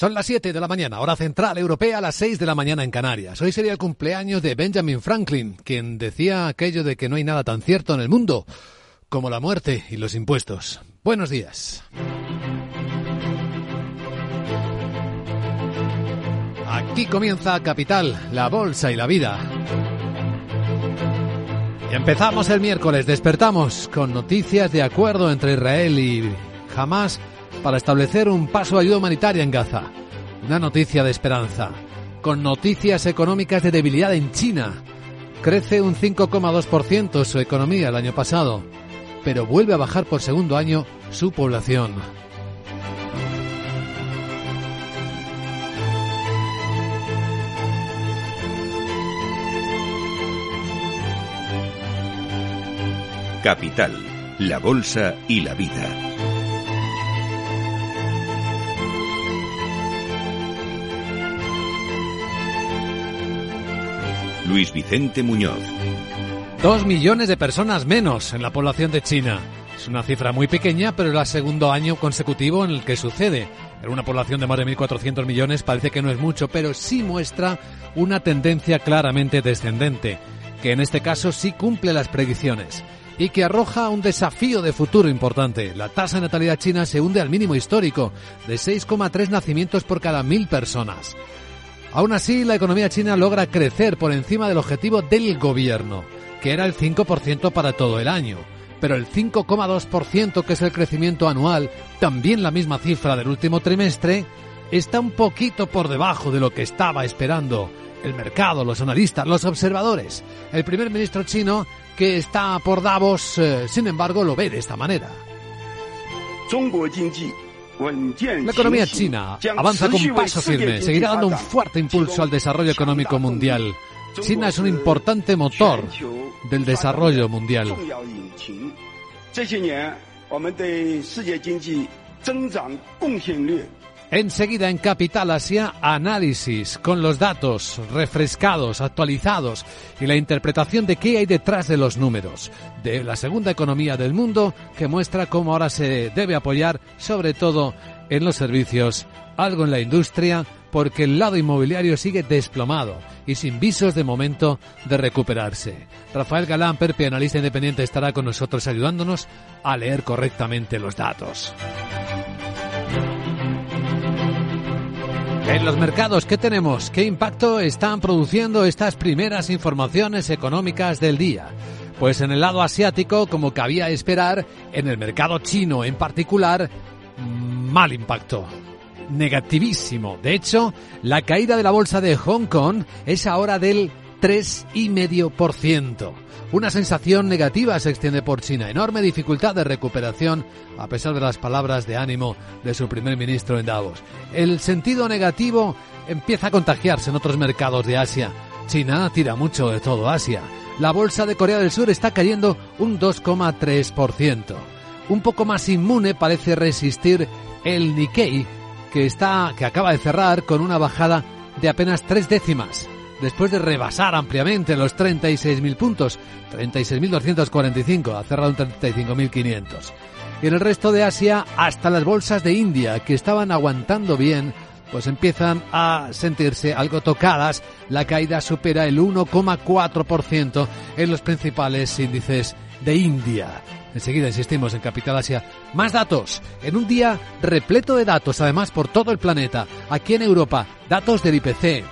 Son las 7 de la mañana, hora central europea, a las 6 de la mañana en Canarias. Hoy sería el cumpleaños de Benjamin Franklin, quien decía aquello de que no hay nada tan cierto en el mundo como la muerte y los impuestos. Buenos días. Aquí comienza Capital, la bolsa y la vida. Y empezamos el miércoles, despertamos con noticias de acuerdo entre Israel y Hamas para establecer un paso de ayuda humanitaria en Gaza. Una noticia de esperanza. Con noticias económicas de debilidad en China. Crece un 5,2% su economía el año pasado, pero vuelve a bajar por segundo año su población. Capital, la Bolsa y la Vida. Luis Vicente Muñoz. Dos millones de personas menos en la población de China. Es una cifra muy pequeña, pero es el segundo año consecutivo en el que sucede. En una población de más de 1.400 millones parece que no es mucho, pero sí muestra una tendencia claramente descendente, que en este caso sí cumple las predicciones y que arroja un desafío de futuro importante. La tasa de natalidad china se hunde al mínimo histórico, de 6,3 nacimientos por cada mil personas. Aún así, la economía china logra crecer por encima del objetivo del gobierno, que era el 5% para todo el año. Pero el 5,2% que es el crecimiento anual, también la misma cifra del último trimestre, está un poquito por debajo de lo que estaba esperando el mercado, los analistas, los observadores. El primer ministro chino, que está por Davos, eh, sin embargo, lo ve de esta manera. La economía china avanza con paso firme, seguirá dando un fuerte impulso al desarrollo económico mundial. China es un importante motor del desarrollo mundial. Enseguida en Capital Asia, análisis con los datos refrescados, actualizados y la interpretación de qué hay detrás de los números de la segunda economía del mundo que muestra cómo ahora se debe apoyar sobre todo en los servicios, algo en la industria, porque el lado inmobiliario sigue desplomado y sin visos de momento de recuperarse. Rafael Galán, Perpe, analista independiente, estará con nosotros ayudándonos a leer correctamente los datos. En los mercados, ¿qué tenemos? ¿Qué impacto están produciendo estas primeras informaciones económicas del día? Pues en el lado asiático, como cabía esperar, en el mercado chino en particular, mal impacto. Negativísimo. De hecho, la caída de la bolsa de Hong Kong es ahora del 3,5%. Una sensación negativa se extiende por China. Enorme dificultad de recuperación a pesar de las palabras de ánimo de su primer ministro en Davos. El sentido negativo empieza a contagiarse en otros mercados de Asia. China tira mucho de todo Asia. La bolsa de Corea del Sur está cayendo un 2,3%. Un poco más inmune parece resistir el Nikkei, que está que acaba de cerrar con una bajada de apenas tres décimas después de rebasar ampliamente los 36.000 puntos, 36.245, ha cerrado en 35.500. Y en el resto de Asia, hasta las bolsas de India, que estaban aguantando bien, pues empiezan a sentirse algo tocadas. La caída supera el 1,4% en los principales índices de India. Enseguida insistimos en Capital Asia. Más datos. En un día repleto de datos, además por todo el planeta. Aquí en Europa, datos del IPC,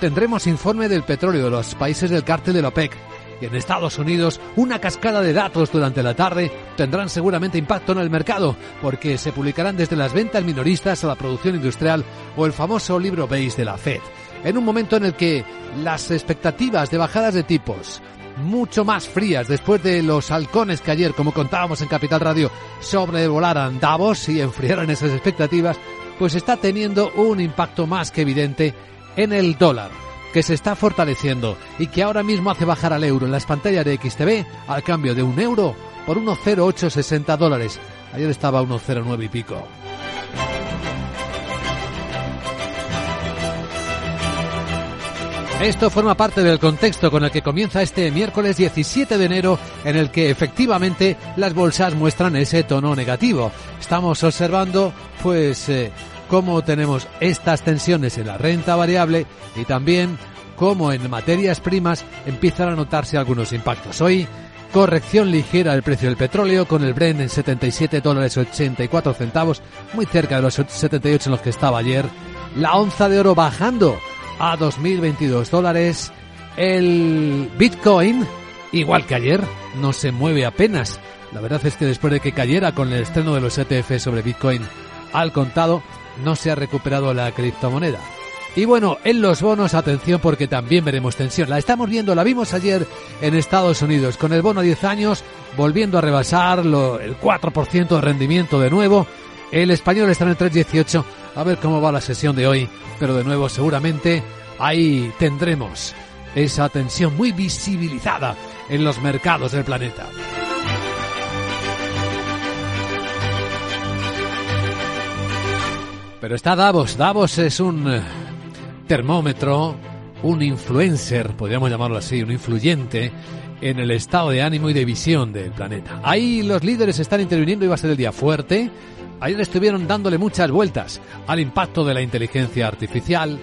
tendremos informe del petróleo de los países del cártel de la OPEC. Y en Estados Unidos, una cascada de datos durante la tarde tendrán seguramente impacto en el mercado, porque se publicarán desde las ventas minoristas a la producción industrial o el famoso libro beige de la Fed. En un momento en el que las expectativas de bajadas de tipos, mucho más frías después de los halcones que ayer, como contábamos en Capital Radio, sobrevolaran Davos y enfriaran esas expectativas, pues está teniendo un impacto más que evidente en el dólar, que se está fortaleciendo y que ahora mismo hace bajar al euro en las pantallas de XTV al cambio de un euro por 1,0860 dólares. Ayer estaba 1,09 y pico. Esto forma parte del contexto con el que comienza este miércoles 17 de enero, en el que efectivamente las bolsas muestran ese tono negativo. Estamos observando, pues, eh, cómo tenemos estas tensiones en la renta variable y también cómo en materias primas empiezan a notarse algunos impactos. Hoy, corrección ligera del precio del petróleo con el Brent en 77 dólares 84 centavos, muy cerca de los 78 en los que estaba ayer. La onza de oro bajando a 2.022 dólares. El Bitcoin, igual que ayer, no se mueve apenas. La verdad es que después de que cayera con el estreno de los ETF sobre Bitcoin al contado, no se ha recuperado la criptomoneda. Y bueno, en los bonos, atención porque también veremos tensión. La estamos viendo, la vimos ayer en Estados Unidos, con el bono a 10 años volviendo a rebasar lo, el 4% de rendimiento de nuevo. El español está en el 3.18. A ver cómo va la sesión de hoy. Pero de nuevo, seguramente ahí tendremos esa tensión muy visibilizada en los mercados del planeta. Pero está Davos. Davos es un eh, termómetro, un influencer, podríamos llamarlo así, un influyente en el estado de ánimo y de visión del planeta. Ahí los líderes están interviniendo y va a ser el día fuerte. Ayer estuvieron dándole muchas vueltas al impacto de la inteligencia artificial.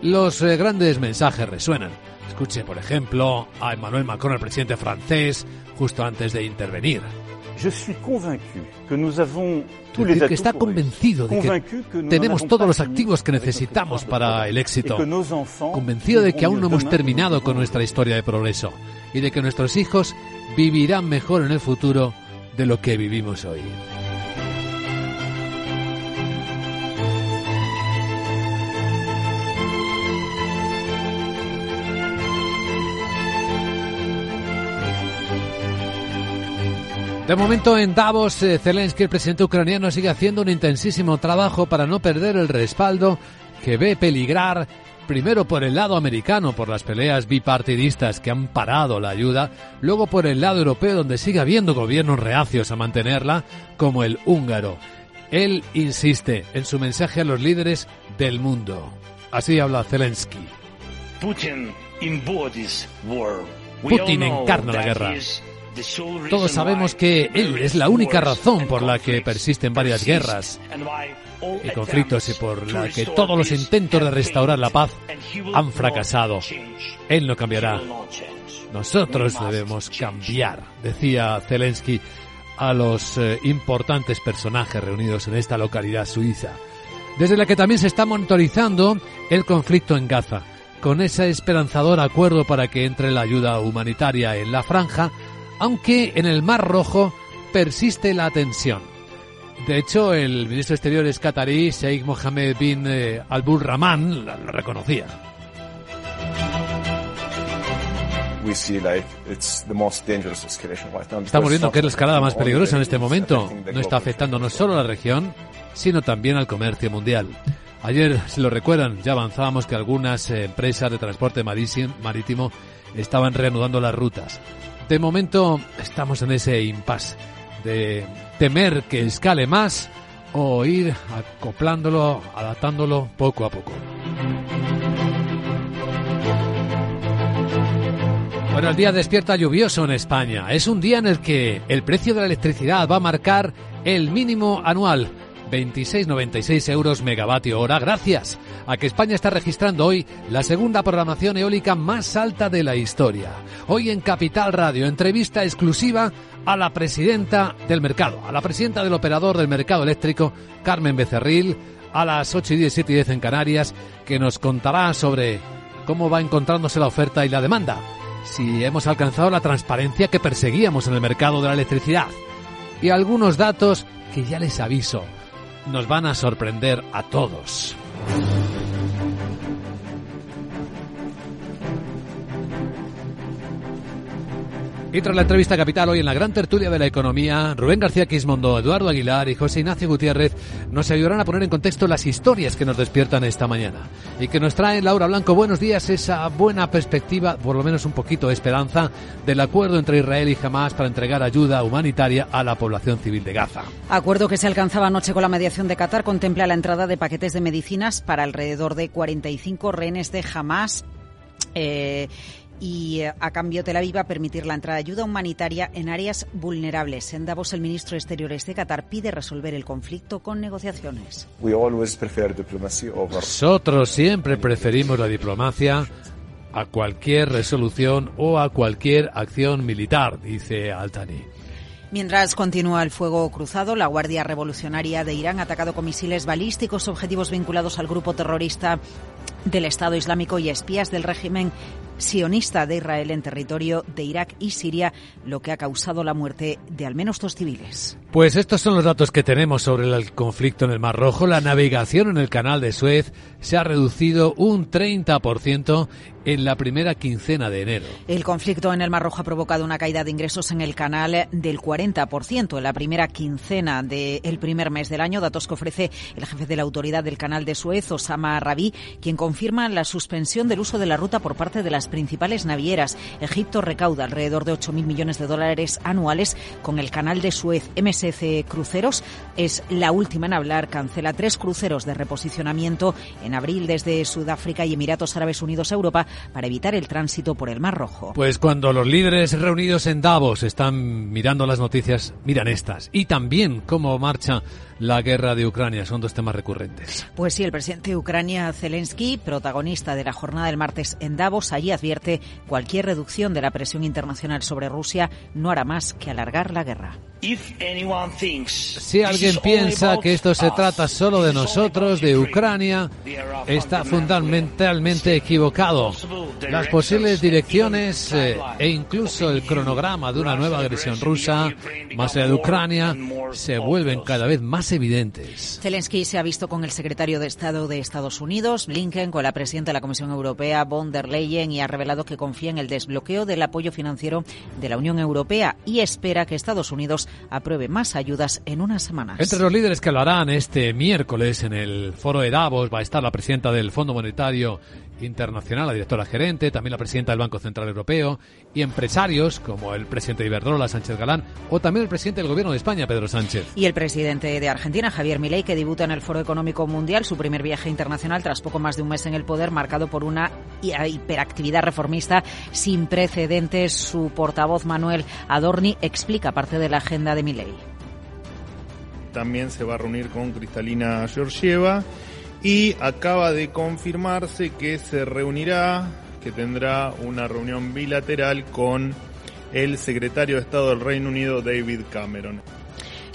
Los eh, grandes mensajes resuenan. Escuche, por ejemplo, a Emmanuel Macron, el presidente francés, justo antes de intervenir. Je suis convaincu que nous avons que está convencido de que tenemos todos los activos que necesitamos para el éxito, convencido de que aún no hemos terminado con nuestra historia de progreso y de que nuestros hijos vivirán mejor en el futuro de lo que vivimos hoy. De momento en Davos, eh, Zelensky, el presidente ucraniano, sigue haciendo un intensísimo trabajo para no perder el respaldo que ve peligrar primero por el lado americano, por las peleas bipartidistas que han parado la ayuda, luego por el lado europeo, donde sigue habiendo gobiernos reacios a mantenerla, como el húngaro. Él insiste en su mensaje a los líderes del mundo. Así habla Zelensky. Putin encarna la guerra. Todos sabemos que él es la única razón por la que persisten varias guerras y conflictos y por la que todos los intentos de restaurar la paz han fracasado. Él no cambiará. Nosotros debemos cambiar, decía Zelensky a los eh, importantes personajes reunidos en esta localidad suiza, desde la que también se está monitorizando el conflicto en Gaza, con ese esperanzador acuerdo para que entre la ayuda humanitaria en la franja aunque en el Mar Rojo persiste la tensión. De hecho, el ministro de Exteriores catarí, Sheikh Mohammed bin eh, Al-Bul Rahman, lo reconocía. Estamos viendo que es la escalada más peligrosa en este momento. No está afectando no solo a la región, sino también al comercio mundial. Ayer, si lo recuerdan, ya avanzábamos que algunas eh, empresas de transporte marítimo estaban reanudando las rutas. De momento estamos en ese impasse de temer que escale más o ir acoplándolo, adaptándolo poco a poco. Bueno, el día despierta lluvioso en España. Es un día en el que el precio de la electricidad va a marcar el mínimo anual 26,96 euros megavatio hora, gracias a que España está registrando hoy la segunda programación eólica más alta de la historia. Hoy en Capital Radio, entrevista exclusiva a la presidenta del mercado, a la presidenta del operador del mercado eléctrico, Carmen Becerril, a las 8 y 10, 7 y 10 en Canarias, que nos contará sobre cómo va encontrándose la oferta y la demanda, si hemos alcanzado la transparencia que perseguíamos en el mercado de la electricidad. Y algunos datos que ya les aviso nos van a sorprender a todos. Y tras la entrevista capital hoy en la gran tertulia de la economía, Rubén García Quismondo, Eduardo Aguilar y José Ignacio Gutiérrez nos ayudarán a poner en contexto las historias que nos despiertan esta mañana y que nos trae Laura Blanco. Buenos días, esa buena perspectiva, por lo menos un poquito de esperanza, del acuerdo entre Israel y Hamas para entregar ayuda humanitaria a la población civil de Gaza. Acuerdo que se alcanzaba anoche con la mediación de Qatar contempla la entrada de paquetes de medicinas para alrededor de 45 rehenes de Hamas. Eh, y eh, a cambio Tel Aviv va a permitir la entrada de ayuda humanitaria en áreas vulnerables. En Davos, el ministro de Exteriores de Qatar pide resolver el conflicto con negociaciones. Nosotros siempre preferimos la diplomacia a cualquier resolución o a cualquier acción militar, dice Altani. Mientras continúa el fuego cruzado, la Guardia Revolucionaria de Irán ha atacado con misiles balísticos objetivos vinculados al grupo terrorista del Estado Islámico y espías del régimen sionista de Israel en territorio de Irak y Siria, lo que ha causado la muerte de al menos dos civiles. Pues estos son los datos que tenemos sobre el conflicto en el Mar Rojo. La navegación en el canal de Suez se ha reducido un 30% en la primera quincena de enero. El conflicto en el Mar Rojo ha provocado una caída de ingresos en el canal del 40% en la primera quincena del primer mes del año, datos que ofrece el jefe de la autoridad del canal de Suez, Osama Rabi, quien confirma la suspensión del uso de la ruta por parte de las principales navieras. Egipto recauda alrededor de 8.000 millones de dólares anuales con el canal de Suez. MSC Cruceros es la última en hablar, cancela tres cruceros de reposicionamiento en abril desde Sudáfrica y Emiratos Árabes Unidos a Europa para evitar el tránsito por el Mar Rojo. Pues cuando los líderes reunidos en Davos están mirando las noticias, miran estas. Y también cómo marcha la guerra de Ucrania. Son dos temas recurrentes. Pues sí, el presidente de Ucrania, Zelensky, protagonista de la jornada del martes en Davos, allí advierte cualquier reducción de la presión internacional sobre Rusia no hará más que alargar la guerra. Si alguien piensa que esto se trata solo de nosotros, de Ucrania, está fundamentalmente equivocado. Las posibles direcciones eh, e incluso el cronograma de una nueva agresión rusa, más allá de Ucrania, se vuelven cada vez más evidentes. Zelensky se ha visto con el secretario de Estado de Estados Unidos, Blinken, con la presidenta de la Comisión Europea, von der Leyen, y ha revelado que confía en el desbloqueo del apoyo financiero de la Unión Europea y espera que Estados Unidos apruebe más ayudas en unas semanas. Entre los líderes que lo harán este miércoles en el foro de Davos va a estar la presidenta del Fondo Monetario Internacional, la directora gerente, también la presidenta del Banco Central Europeo y empresarios como el presidente de Iberdrola, Sánchez Galán, o también el presidente del Gobierno de España, Pedro Sánchez. Y el presidente de Argentina, Javier Milei, que debuta en el Foro Económico Mundial, su primer viaje internacional tras poco más de un mes en el poder, marcado por una hiperactividad reformista sin precedentes. Su portavoz, Manuel Adorni, explica parte de la agenda de Milei. También se va a reunir con Cristalina Georgieva y acaba de confirmarse que se reunirá, que tendrá una reunión bilateral con el secretario de Estado del Reino Unido, David Cameron.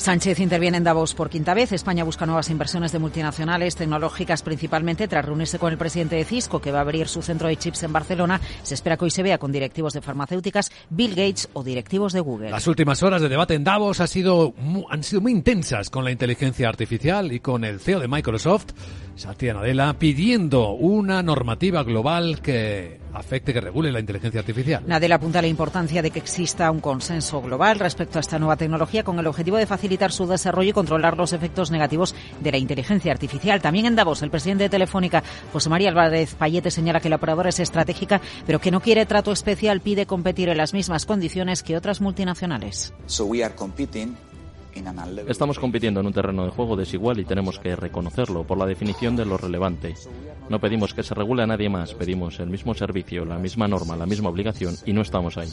Sánchez interviene en Davos por quinta vez. España busca nuevas inversiones de multinacionales tecnológicas, principalmente tras reunirse con el presidente de Cisco, que va a abrir su centro de chips en Barcelona. Se espera que hoy se vea con directivos de farmacéuticas, Bill Gates o directivos de Google. Las últimas horas de debate en Davos ha sido, han sido muy intensas con la inteligencia artificial y con el CEO de Microsoft, Satya Nadella, pidiendo una normativa global que afecte, que regule la inteligencia artificial. Nadella apunta a la importancia de que exista un consenso global respecto a esta nueva tecnología con el objetivo de facilitar su desarrollo y controlar los efectos negativos de la inteligencia artificial. También en Davos, el presidente de Telefónica, José María Álvarez Payete, señala que la operadora es estratégica, pero que no quiere trato especial, pide competir en las mismas condiciones que otras multinacionales. Estamos compitiendo en un terreno de juego desigual y tenemos que reconocerlo por la definición de lo relevante. No pedimos que se regule a nadie más, pedimos el mismo servicio, la misma norma, la misma obligación y no estamos ahí.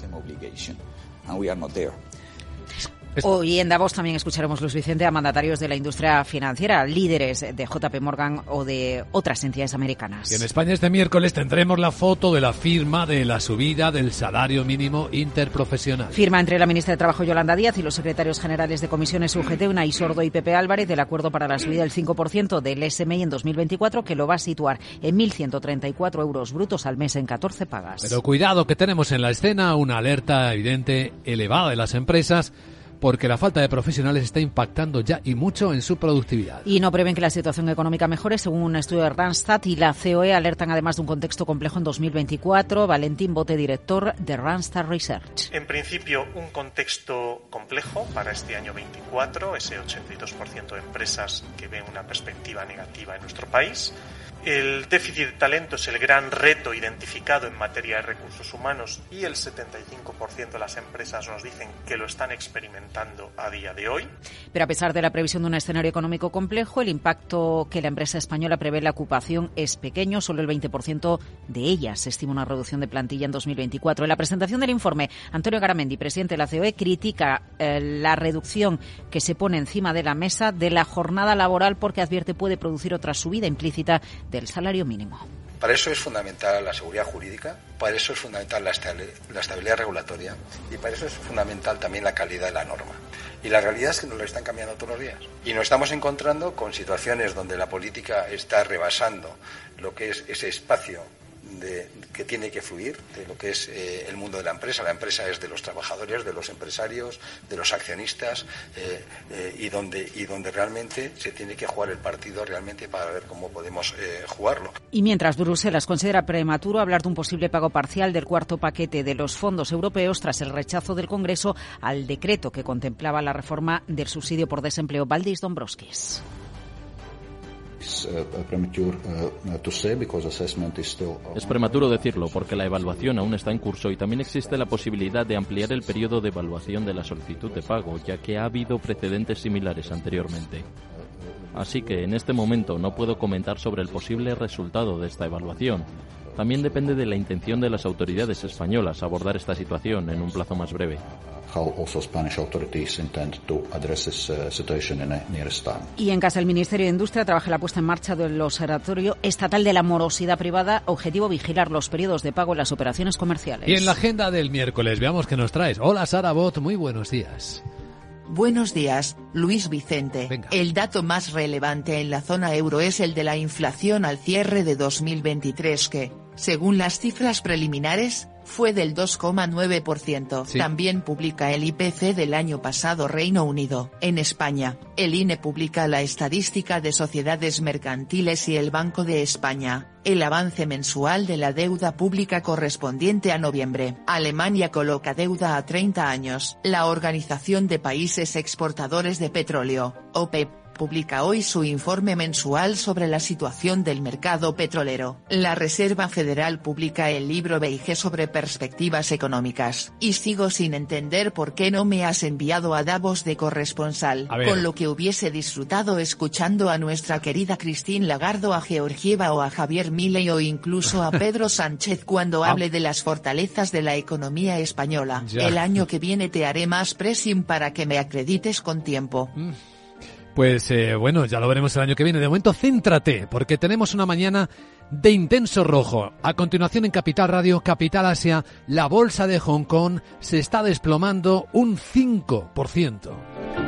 Hoy en Davos también escucharemos, Luis Vicente, a mandatarios de la industria financiera, líderes de JP Morgan o de otras entidades americanas. Y en España este miércoles tendremos la foto de la firma de la subida del salario mínimo interprofesional. Firma entre la ministra de Trabajo Yolanda Díaz y los secretarios generales de comisiones UGT, Unai Sordo y Pepe Álvarez, del acuerdo para la subida del 5% del SMI en 2024, que lo va a situar en 1.134 euros brutos al mes en 14 pagas. Pero cuidado que tenemos en la escena una alerta evidente elevada de las empresas porque la falta de profesionales está impactando ya y mucho en su productividad. Y no prevén que la situación económica mejore, según un estudio de Randstad y la COE alertan además de un contexto complejo en 2024. Valentín Bote, director de Randstad Research. En principio, un contexto complejo para este año 24, ese 82% de empresas que ven una perspectiva negativa en nuestro país. El déficit de talento es el gran reto identificado en materia de recursos humanos y el 75% de las empresas nos dicen que lo están experimentando a día de hoy. Pero a pesar de la previsión de un escenario económico complejo, el impacto que la empresa española prevé en la ocupación es pequeño, solo el 20% de ellas estima una reducción de plantilla en 2024. En la presentación del informe, Antonio Garamendi, presidente de la COE, critica eh, la reducción que se pone encima de la mesa de la jornada laboral porque advierte puede producir otra subida implícita del salario mínimo. Para eso es fundamental la seguridad jurídica, para eso es fundamental la estabilidad regulatoria y para eso es fundamental también la calidad de la norma. Y la realidad es que nos lo están cambiando todos los días. Y nos estamos encontrando con situaciones donde la política está rebasando lo que es ese espacio de, que tiene que fluir de lo que es eh, el mundo de la empresa. La empresa es de los trabajadores, de los empresarios, de los accionistas eh, eh, y, donde, y donde realmente se tiene que jugar el partido realmente para ver cómo podemos jugarlo. Y mientras Bruselas considera prematuro hablar de un posible pago parcial del cuarto paquete de los fondos europeos tras el rechazo del Congreso al decreto que contemplaba la reforma del subsidio por desempleo. Valdis Dombrovskis. Es prematuro decirlo porque la evaluación aún está en curso y también existe la posibilidad de ampliar el periodo de evaluación de la solicitud de pago, ya que ha habido precedentes similares anteriormente. Así que en este momento no puedo comentar sobre el posible resultado de esta evaluación. También depende de la intención de las autoridades españolas abordar esta situación en un plazo más breve. Y en casa el Ministerio de Industria trabaja la puesta en marcha del Observatorio Estatal de la Morosidad Privada, objetivo vigilar los periodos de pago en las operaciones comerciales. Y en la agenda del miércoles, veamos qué nos traes. Hola Sara Bot, muy buenos días. Buenos días, Luis Vicente. El dato más relevante en la zona euro es el de la inflación al cierre de 2023 que, según las cifras preliminares, fue del 2,9%. También publica el IPC del año pasado Reino Unido. En España, el INE publica la estadística de sociedades mercantiles y el Banco de España, el avance mensual de la deuda pública correspondiente a noviembre. Alemania coloca deuda a 30 años. La Organización de Países Exportadores de Petróleo, OPEP, publica hoy su informe mensual sobre la situación del mercado petrolero. La Reserva Federal publica el libro Beige sobre perspectivas económicas. Y sigo sin entender por qué no me has enviado a Davos de corresponsal, con lo que hubiese disfrutado escuchando a nuestra querida Christine Lagardo, a Georgieva o a Javier Milei o incluso a Pedro Sánchez cuando ah. hable de las fortalezas de la economía española. El año que viene te haré más pressing para que me acredites con tiempo. Mm. Pues eh, bueno, ya lo veremos el año que viene. De momento, céntrate, porque tenemos una mañana de intenso rojo. A continuación, en Capital Radio, Capital Asia, la bolsa de Hong Kong se está desplomando un 5%.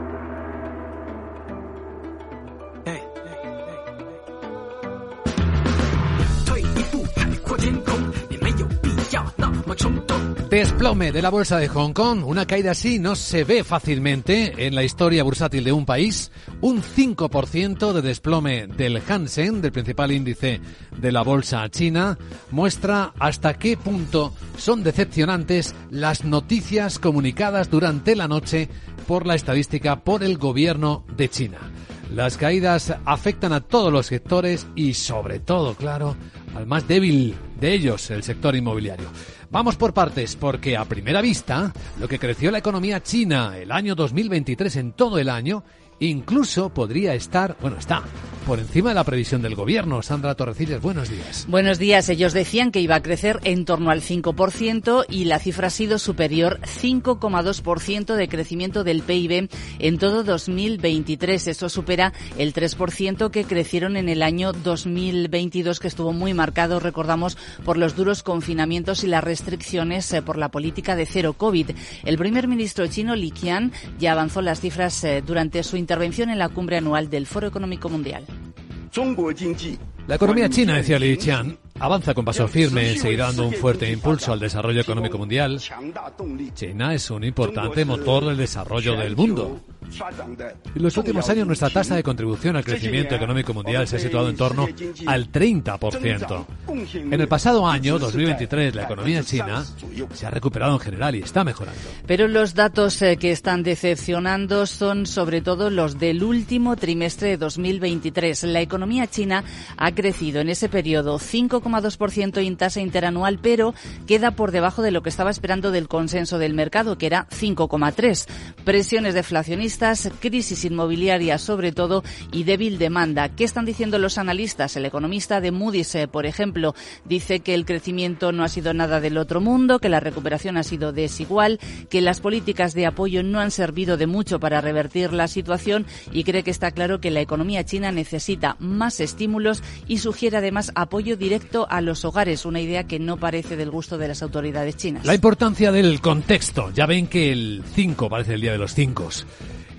Desplome de la bolsa de Hong Kong. Una caída así no se ve fácilmente en la historia bursátil de un país. Un 5% de desplome del Hansen, del principal índice de la bolsa china, muestra hasta qué punto son decepcionantes las noticias comunicadas durante la noche por la estadística por el gobierno de China. Las caídas afectan a todos los sectores y sobre todo, claro, al más débil de ellos, el sector inmobiliario. Vamos por partes, porque a primera vista, lo que creció la economía china el año 2023 en todo el año Incluso podría estar, bueno, está por encima de la previsión del gobierno. Sandra Torrecillas, buenos días. Buenos días. Ellos decían que iba a crecer en torno al 5% y la cifra ha sido superior, 5,2% de crecimiento del PIB en todo 2023. Eso supera el 3% que crecieron en el año 2022, que estuvo muy marcado, recordamos, por los duros confinamientos y las restricciones eh, por la política de cero COVID. El primer ministro chino, Li Qian, ya avanzó las cifras eh, durante su intervención intervención en la cumbre anual del Foro Económico Mundial. 中国经济 La economía china, decía Li Qian, avanza con paso firme, seguirá dando un fuerte impulso al desarrollo económico mundial. China es un importante motor del desarrollo del mundo. En los últimos años nuestra tasa de contribución al crecimiento económico mundial se ha situado en torno al 30%. En el pasado año, 2023, la economía china se ha recuperado en general y está mejorando. Pero los datos eh, que están decepcionando son sobre todo los del último trimestre de 2023. La economía china ha crecido en ese periodo 5,2% en tasa interanual, pero queda por debajo de lo que estaba esperando del consenso del mercado, que era 5,3. Presiones deflacionistas crisis inmobiliaria sobre todo y débil demanda. ¿Qué están diciendo los analistas? El economista de Moody's, eh, por ejemplo, dice que el crecimiento no ha sido nada del otro mundo, que la recuperación ha sido desigual, que las políticas de apoyo no han servido de mucho para revertir la situación y cree que está claro que la economía china necesita más estímulos y sugiere además apoyo directo a los hogares, una idea que no parece del gusto de las autoridades chinas. La importancia del contexto. Ya ven que el 5 parece el día de los 5.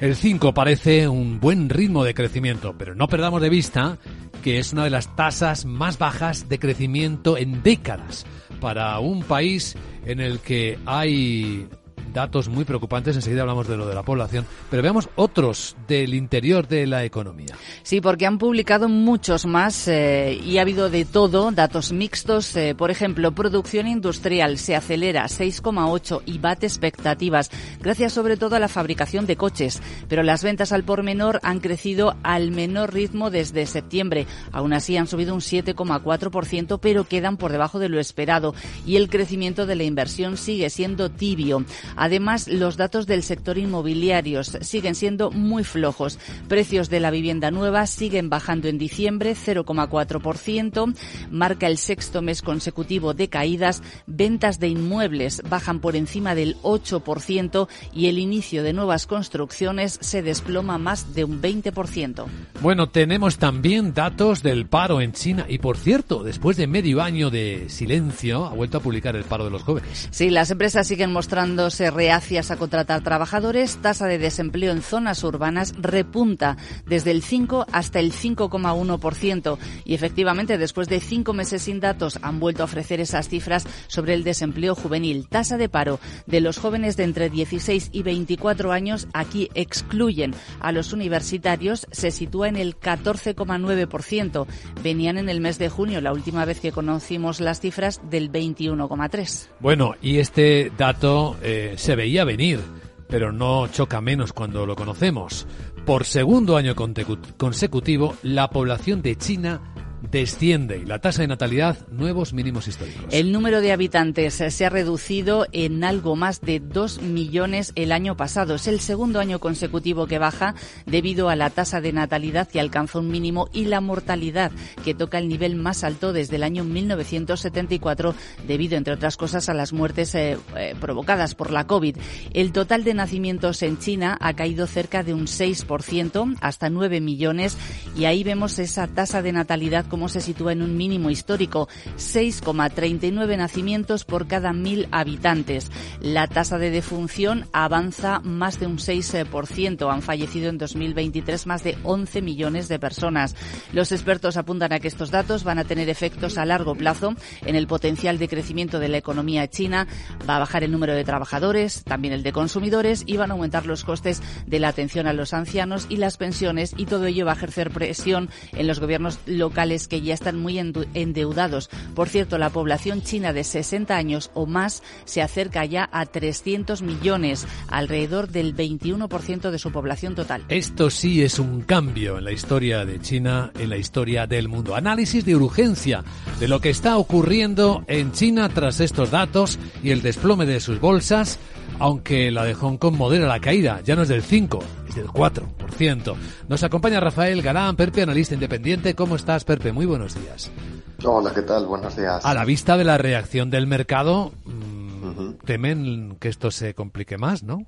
El 5 parece un buen ritmo de crecimiento, pero no perdamos de vista que es una de las tasas más bajas de crecimiento en décadas para un país en el que hay datos muy preocupantes. Enseguida hablamos de lo de la población, pero veamos otros del interior de la economía. Sí, porque han publicado muchos más eh, y ha habido de todo, datos mixtos. Eh, por ejemplo, producción industrial se acelera 6,8 y bate expectativas, gracias sobre todo a la fabricación de coches. Pero las ventas al por menor han crecido al menor ritmo desde septiembre. Aún así han subido un 7,4%, pero quedan por debajo de lo esperado. Y el crecimiento de la inversión sigue siendo tibio. Además, los datos del sector inmobiliario siguen siendo muy flojos. Precios de la vivienda nueva siguen bajando en diciembre 0,4%, marca el sexto mes consecutivo de caídas. Ventas de inmuebles bajan por encima del 8% y el inicio de nuevas construcciones se desploma más de un 20%. Bueno, tenemos también datos del paro en China y por cierto, después de medio año de silencio, ha vuelto a publicar el paro de los jóvenes. Sí, las empresas siguen mostrándose reacias a contratar trabajadores, tasa de desempleo en zonas urbanas repunta desde el 5 hasta el 5,1% y efectivamente después de cinco meses sin datos han vuelto a ofrecer esas cifras sobre el desempleo juvenil. Tasa de paro de los jóvenes de entre 16 y 24 años, aquí excluyen a los universitarios, se sitúa en el 14,9%. Venían en el mes de junio, la última vez que conocimos las cifras, del 21,3%. Bueno, y este dato eh, se veía venir, pero no choca menos cuando lo conocemos. Por segundo año consecutivo, la población de China desciende y la tasa de natalidad nuevos mínimos históricos. El número de habitantes se ha reducido en algo más de 2 millones el año pasado. Es el segundo año consecutivo que baja debido a la tasa de natalidad que alcanza un mínimo y la mortalidad que toca el nivel más alto desde el año 1974 debido, entre otras cosas, a las muertes eh, eh, provocadas por la COVID. El total de nacimientos en China ha caído cerca de un 6% hasta 9 millones y ahí vemos esa tasa de natalidad cómo se sitúa en un mínimo histórico, 6,39 nacimientos por cada mil habitantes. La tasa de defunción avanza más de un 6%. Han fallecido en 2023 más de 11 millones de personas. Los expertos apuntan a que estos datos van a tener efectos a largo plazo en el potencial de crecimiento de la economía china. Va a bajar el número de trabajadores, también el de consumidores y van a aumentar los costes de la atención a los ancianos y las pensiones y todo ello va a ejercer presión en los gobiernos locales que ya están muy endeudados. Por cierto, la población china de 60 años o más se acerca ya a 300 millones, alrededor del 21% de su población total. Esto sí es un cambio en la historia de China, en la historia del mundo. Análisis de urgencia de lo que está ocurriendo en China tras estos datos y el desplome de sus bolsas aunque la de Hong Kong modera la caída, ya no es del 5, es del 4%. Nos acompaña Rafael Galán, Perpe, analista independiente. ¿Cómo estás, Perpe? Muy buenos días. Hola, ¿qué tal? Buenos días. A la vista de la reacción del mercado, mm, temen que esto se complique más, ¿no?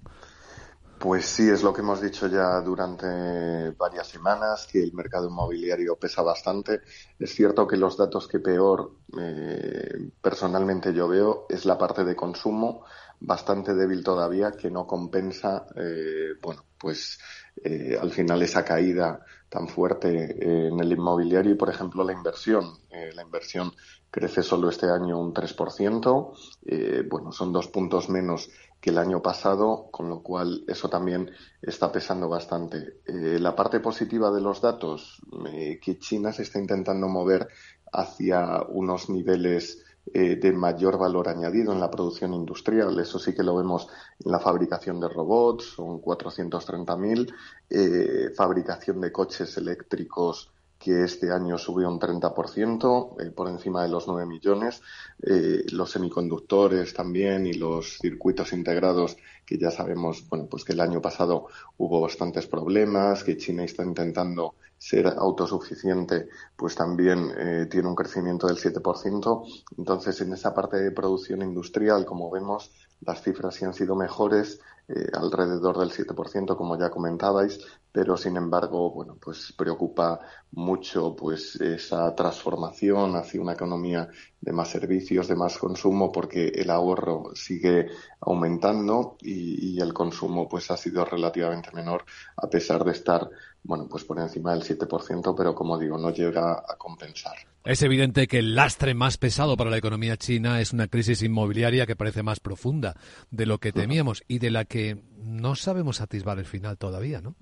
Pues sí, es lo que hemos dicho ya durante varias semanas, que el mercado inmobiliario pesa bastante. Es cierto que los datos que peor eh, personalmente yo veo es la parte de consumo, bastante débil todavía, que no compensa, eh, bueno, pues eh, al final esa caída tan fuerte en el inmobiliario y, por ejemplo, la inversión. la inversión crece solo este año un 3%. bueno, son dos puntos menos que el año pasado, con lo cual eso también está pesando bastante. Eh, la parte positiva de los datos, eh, que China se está intentando mover hacia unos niveles eh, de mayor valor añadido en la producción industrial. Eso sí que lo vemos en la fabricación de robots, son 430.000, fabricación de coches eléctricos que este año subió un 30%, eh, por encima de los 9 millones. Eh, los semiconductores también y los circuitos integrados, que ya sabemos, bueno, pues que el año pasado hubo bastantes problemas, que China está intentando ser autosuficiente, pues también eh, tiene un crecimiento del 7%. Entonces, en esa parte de producción industrial, como vemos, las cifras sí han sido mejores, eh, alrededor del 7%, como ya comentabais, pero sin embargo, bueno, pues preocupa mucho pues esa transformación hacia una economía de más servicios, de más consumo, porque el ahorro sigue aumentando y, y el consumo pues ha sido relativamente menor a pesar de estar bueno, pues por encima del 7%, pero como digo, no llega a compensar. Es evidente que el lastre más pesado para la economía china es una crisis inmobiliaria que parece más profunda de lo que temíamos y de la que no sabemos atisbar el final todavía, ¿no?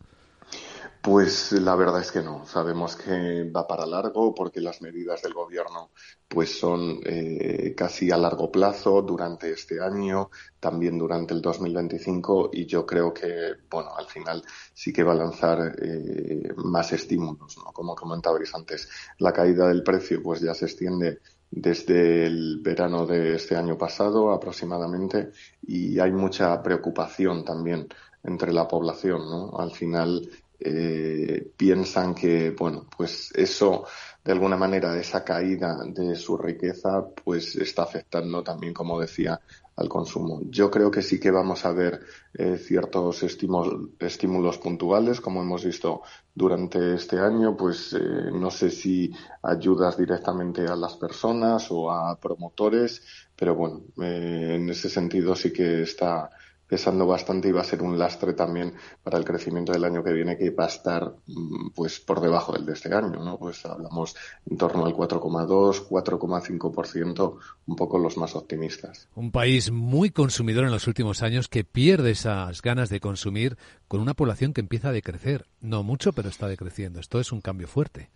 Pues la verdad es que no. Sabemos que va para largo porque las medidas del gobierno pues son eh, casi a largo plazo durante este año, también durante el 2025 y yo creo que bueno al final sí que va a lanzar eh, más estímulos, ¿no? Como comentabais antes, la caída del precio pues ya se extiende desde el verano de este año pasado aproximadamente y hay mucha preocupación también entre la población, ¿no? Al final eh, piensan que, bueno, pues eso, de alguna manera, esa caída de su riqueza, pues está afectando también, como decía, al consumo. Yo creo que sí que vamos a ver eh, ciertos estímulos, puntuales, como hemos visto durante este año, pues eh, no sé si ayudas directamente a las personas o a promotores, pero bueno, en ese sentido sí que está pesando bastante y va a ser un lastre también para el crecimiento del año que viene que va a estar mm, pues por debajo del de este año, ¿no? Pues hablamos en torno al 4,2, 4,5%, un poco los más optimistas. Un país muy consumidor en los últimos años que pierde esas ganas de consumir con una población que empieza a decrecer, no mucho, pero está decreciendo. Esto es un cambio fuerte.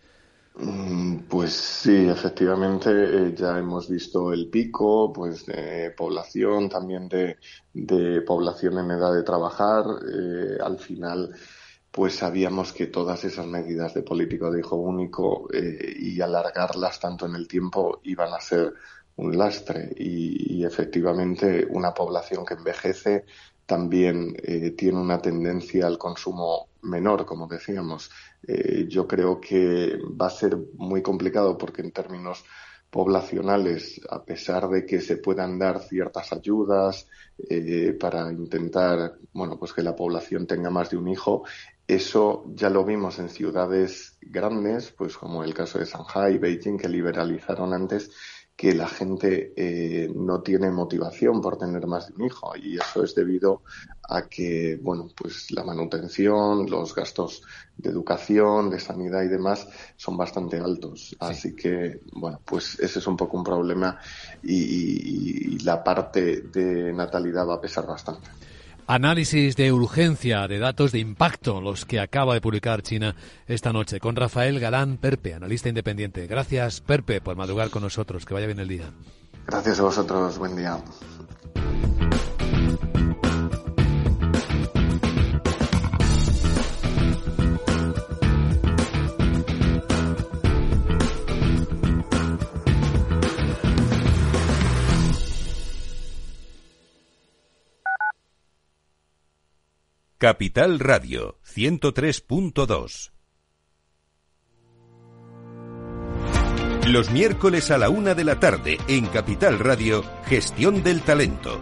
Mm, pues sí, efectivamente eh, ya hemos visto el pico pues de población, también de, población en edad de trabajar. Eh, al final, pues sabíamos que todas esas medidas de político de hijo único eh, y alargarlas tanto en el tiempo iban a ser un lastre y, y efectivamente una población que envejece también tiene una tendencia al consumo menor, como decíamos. Eh, yo creo que va a ser muy complicado porque en términos poblacionales, a pesar de que se puedan dar ciertas ayudas eh, para intentar, bueno, pues que la población tenga más de un hijo, eso ya lo vimos en ciudades grandes, pues como el caso de Shanghai, Beijing, que liberalizaron antes que la gente eh, no tiene motivación por tener más de un hijo y eso es debido a que, bueno, pues la manutención, los gastos de educación, de sanidad y demás son bastante altos. Así que, bueno, pues ese es un poco un problema y la parte de natalidad va a pesar bastante. Análisis de urgencia de datos de impacto, los que acaba de publicar China esta noche, con Rafael Galán Perpe, analista independiente. Gracias, Perpe, por madrugar con nosotros. Que vaya bien el día. Gracias a vosotros. Buen día. Capital Radio 103.2 Los miércoles a la una de la tarde en Capital Radio, Gestión del Talento.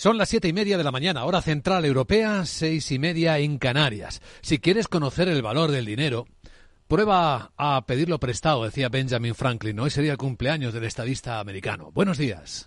Son las siete y media de la mañana, hora central europea, seis y media en Canarias. Si quieres conocer el valor del dinero, prueba a pedirlo prestado, decía Benjamin Franklin. Hoy sería el cumpleaños del estadista americano. Buenos días.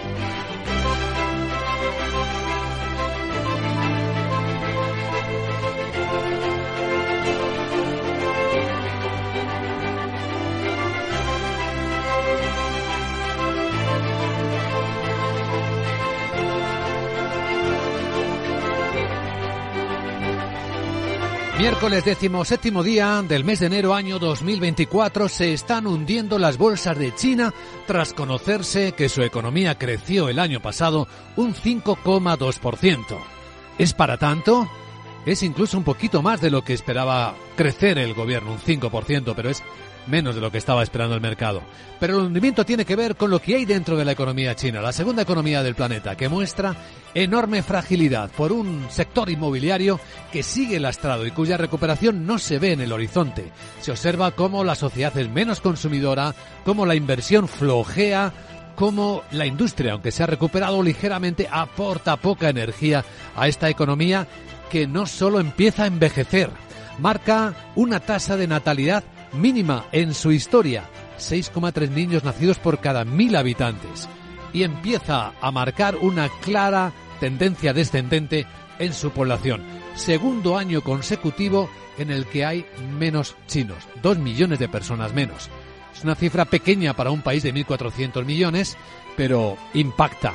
Miércoles séptimo día del mes de enero año 2024 se están hundiendo las bolsas de China tras conocerse que su economía creció el año pasado un 5,2%. ¿Es para tanto? Es incluso un poquito más de lo que esperaba crecer el gobierno, un 5%, pero es menos de lo que estaba esperando el mercado. Pero el hundimiento tiene que ver con lo que hay dentro de la economía china, la segunda economía del planeta, que muestra enorme fragilidad por un sector inmobiliario que sigue lastrado y cuya recuperación no se ve en el horizonte. Se observa cómo la sociedad es menos consumidora, cómo la inversión flojea, cómo la industria, aunque se ha recuperado ligeramente, aporta poca energía a esta economía que no solo empieza a envejecer, marca una tasa de natalidad mínima en su historia, 6,3 niños nacidos por cada mil habitantes, y empieza a marcar una clara tendencia descendente en su población. Segundo año consecutivo en el que hay menos chinos, dos millones de personas menos. Es una cifra pequeña para un país de 1.400 millones, pero impacta.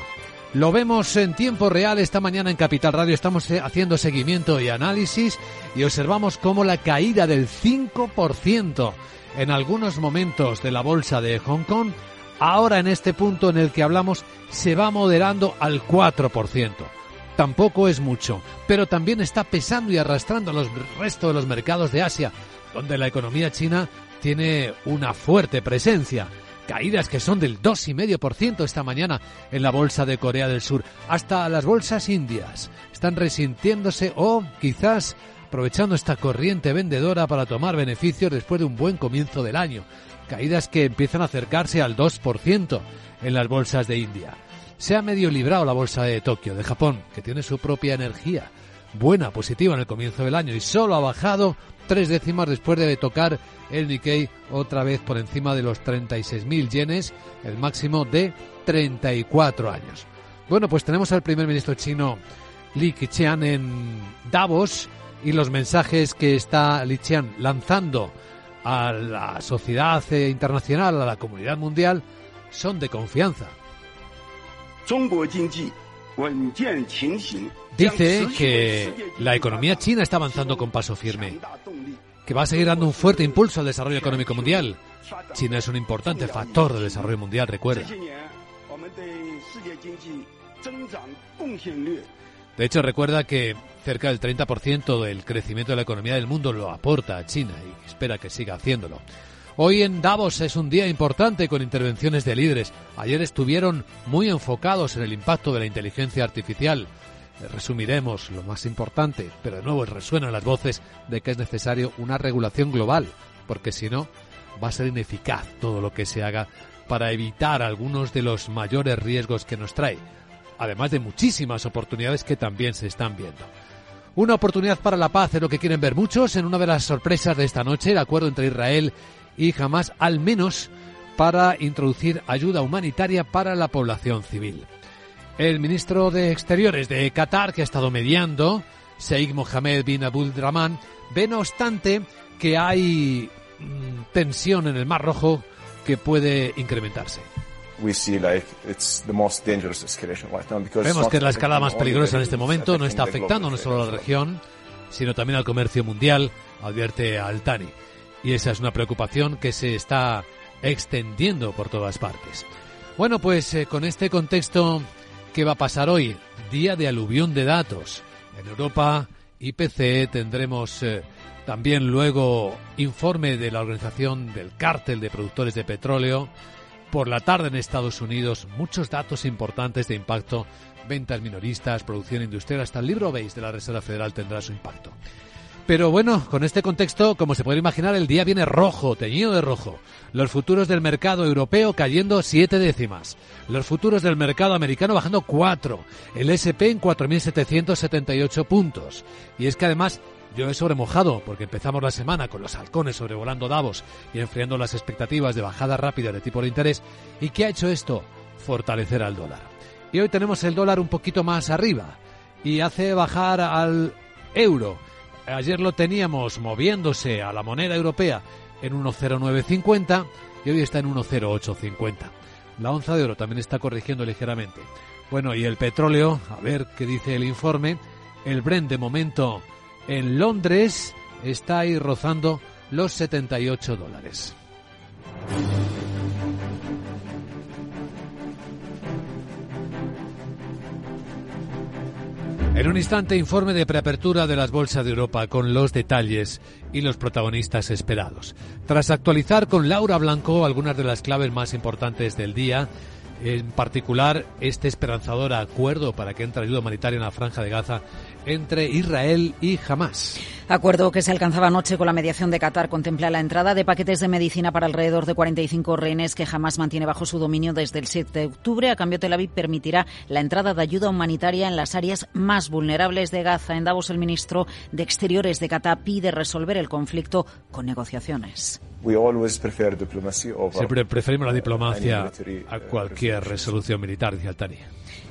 Lo vemos en tiempo real esta mañana en Capital Radio. Estamos eh, haciendo seguimiento y análisis y observamos cómo la caída del 5% en algunos momentos de la bolsa de Hong Kong, ahora en este punto en el que hablamos, se va moderando al 4%. Tampoco es mucho, pero también está pesando y arrastrando los restos de los mercados de Asia, donde la economía china tiene una fuerte presencia caídas que son del 2,5% esta mañana en la bolsa de Corea del Sur. Hasta las bolsas indias están resintiéndose o quizás aprovechando esta corriente vendedora para tomar beneficios después de un buen comienzo del año. Caídas que empiezan a acercarse al 2% en las bolsas de India. Se ha medio librado la bolsa de Tokio, de Japón, que tiene su propia energía buena, positiva en el comienzo del año y solo ha bajado tres décimas después de tocar el Nikkei otra vez por encima de los 36.000 yenes, el máximo de 34 años. Bueno, pues tenemos al primer ministro chino Li Keqiang en Davos y los mensajes que está Li Keqiang lanzando a la sociedad internacional, a la comunidad mundial, son de confianza. Dice que la economía china está avanzando con paso firme, que va a seguir dando un fuerte impulso al desarrollo económico mundial. China es un importante factor del desarrollo mundial, recuerda. De hecho, recuerda que cerca del 30% del crecimiento de la economía del mundo lo aporta a China y espera que siga haciéndolo. Hoy en Davos es un día importante con intervenciones de líderes. Ayer estuvieron muy enfocados en el impacto de la inteligencia artificial. Resumiremos lo más importante, pero de nuevo resuenan las voces de que es necesario una regulación global, porque si no, va a ser ineficaz todo lo que se haga para evitar algunos de los mayores riesgos que nos trae, además de muchísimas oportunidades que también se están viendo. Una oportunidad para la paz es lo que quieren ver muchos en una de las sorpresas de esta noche, el acuerdo entre Israel y Hamas, al menos para introducir ayuda humanitaria para la población civil. El ministro de Exteriores de Qatar, que ha estado mediando, Sheikh Mohammed bin Abdul Rahman, ve no obstante que hay mm, tensión en el Mar Rojo que puede incrementarse. Vemos que es la escalada más peligrosa en este momento, no está afectando no solo a la región, sino también al comercio mundial, advierte Altani. Y esa es una preocupación que se está extendiendo por todas partes. Bueno, pues eh, con este contexto, ¿qué va a pasar hoy? Día de aluvión de datos. En Europa, IPC, tendremos eh, también luego informe de la Organización del Cártel de Productores de Petróleo. Por la tarde en Estados Unidos, muchos datos importantes de impacto, ventas minoristas, producción industrial, hasta el libro base de la Reserva Federal tendrá su impacto. Pero bueno, con este contexto, como se puede imaginar, el día viene rojo, teñido de rojo. Los futuros del mercado europeo cayendo siete décimas. Los futuros del mercado americano bajando cuatro. El SP en 4.778 puntos. Y es que además yo he sobremojado porque empezamos la semana con los halcones sobrevolando Davos y enfriando las expectativas de bajada rápida de tipo de interés. ¿Y qué ha hecho esto? Fortalecer al dólar. Y hoy tenemos el dólar un poquito más arriba y hace bajar al euro Ayer lo teníamos moviéndose a la moneda europea en 1,0950 y hoy está en 1,0850. La onza de oro también está corrigiendo ligeramente. Bueno, y el petróleo, a ver qué dice el informe. El Brent de momento en Londres está ahí rozando los 78 dólares. En un instante, informe de preapertura de las bolsas de Europa con los detalles y los protagonistas esperados. Tras actualizar con Laura Blanco algunas de las claves más importantes del día, en particular este esperanzador acuerdo para que entre ayuda humanitaria en la franja de Gaza entre Israel y Hamas. Acuerdo que se alcanzaba anoche con la mediación de Qatar contempla la entrada de paquetes de medicina para alrededor de 45 rehenes que jamás mantiene bajo su dominio desde el 7 de octubre. A cambio, Tel Aviv permitirá la entrada de ayuda humanitaria en las áreas más vulnerables de Gaza. En Davos, el ministro de Exteriores de Qatar pide resolver el conflicto con negociaciones. Siempre preferimos la diplomacia a cualquier resolución militar, dice Altani.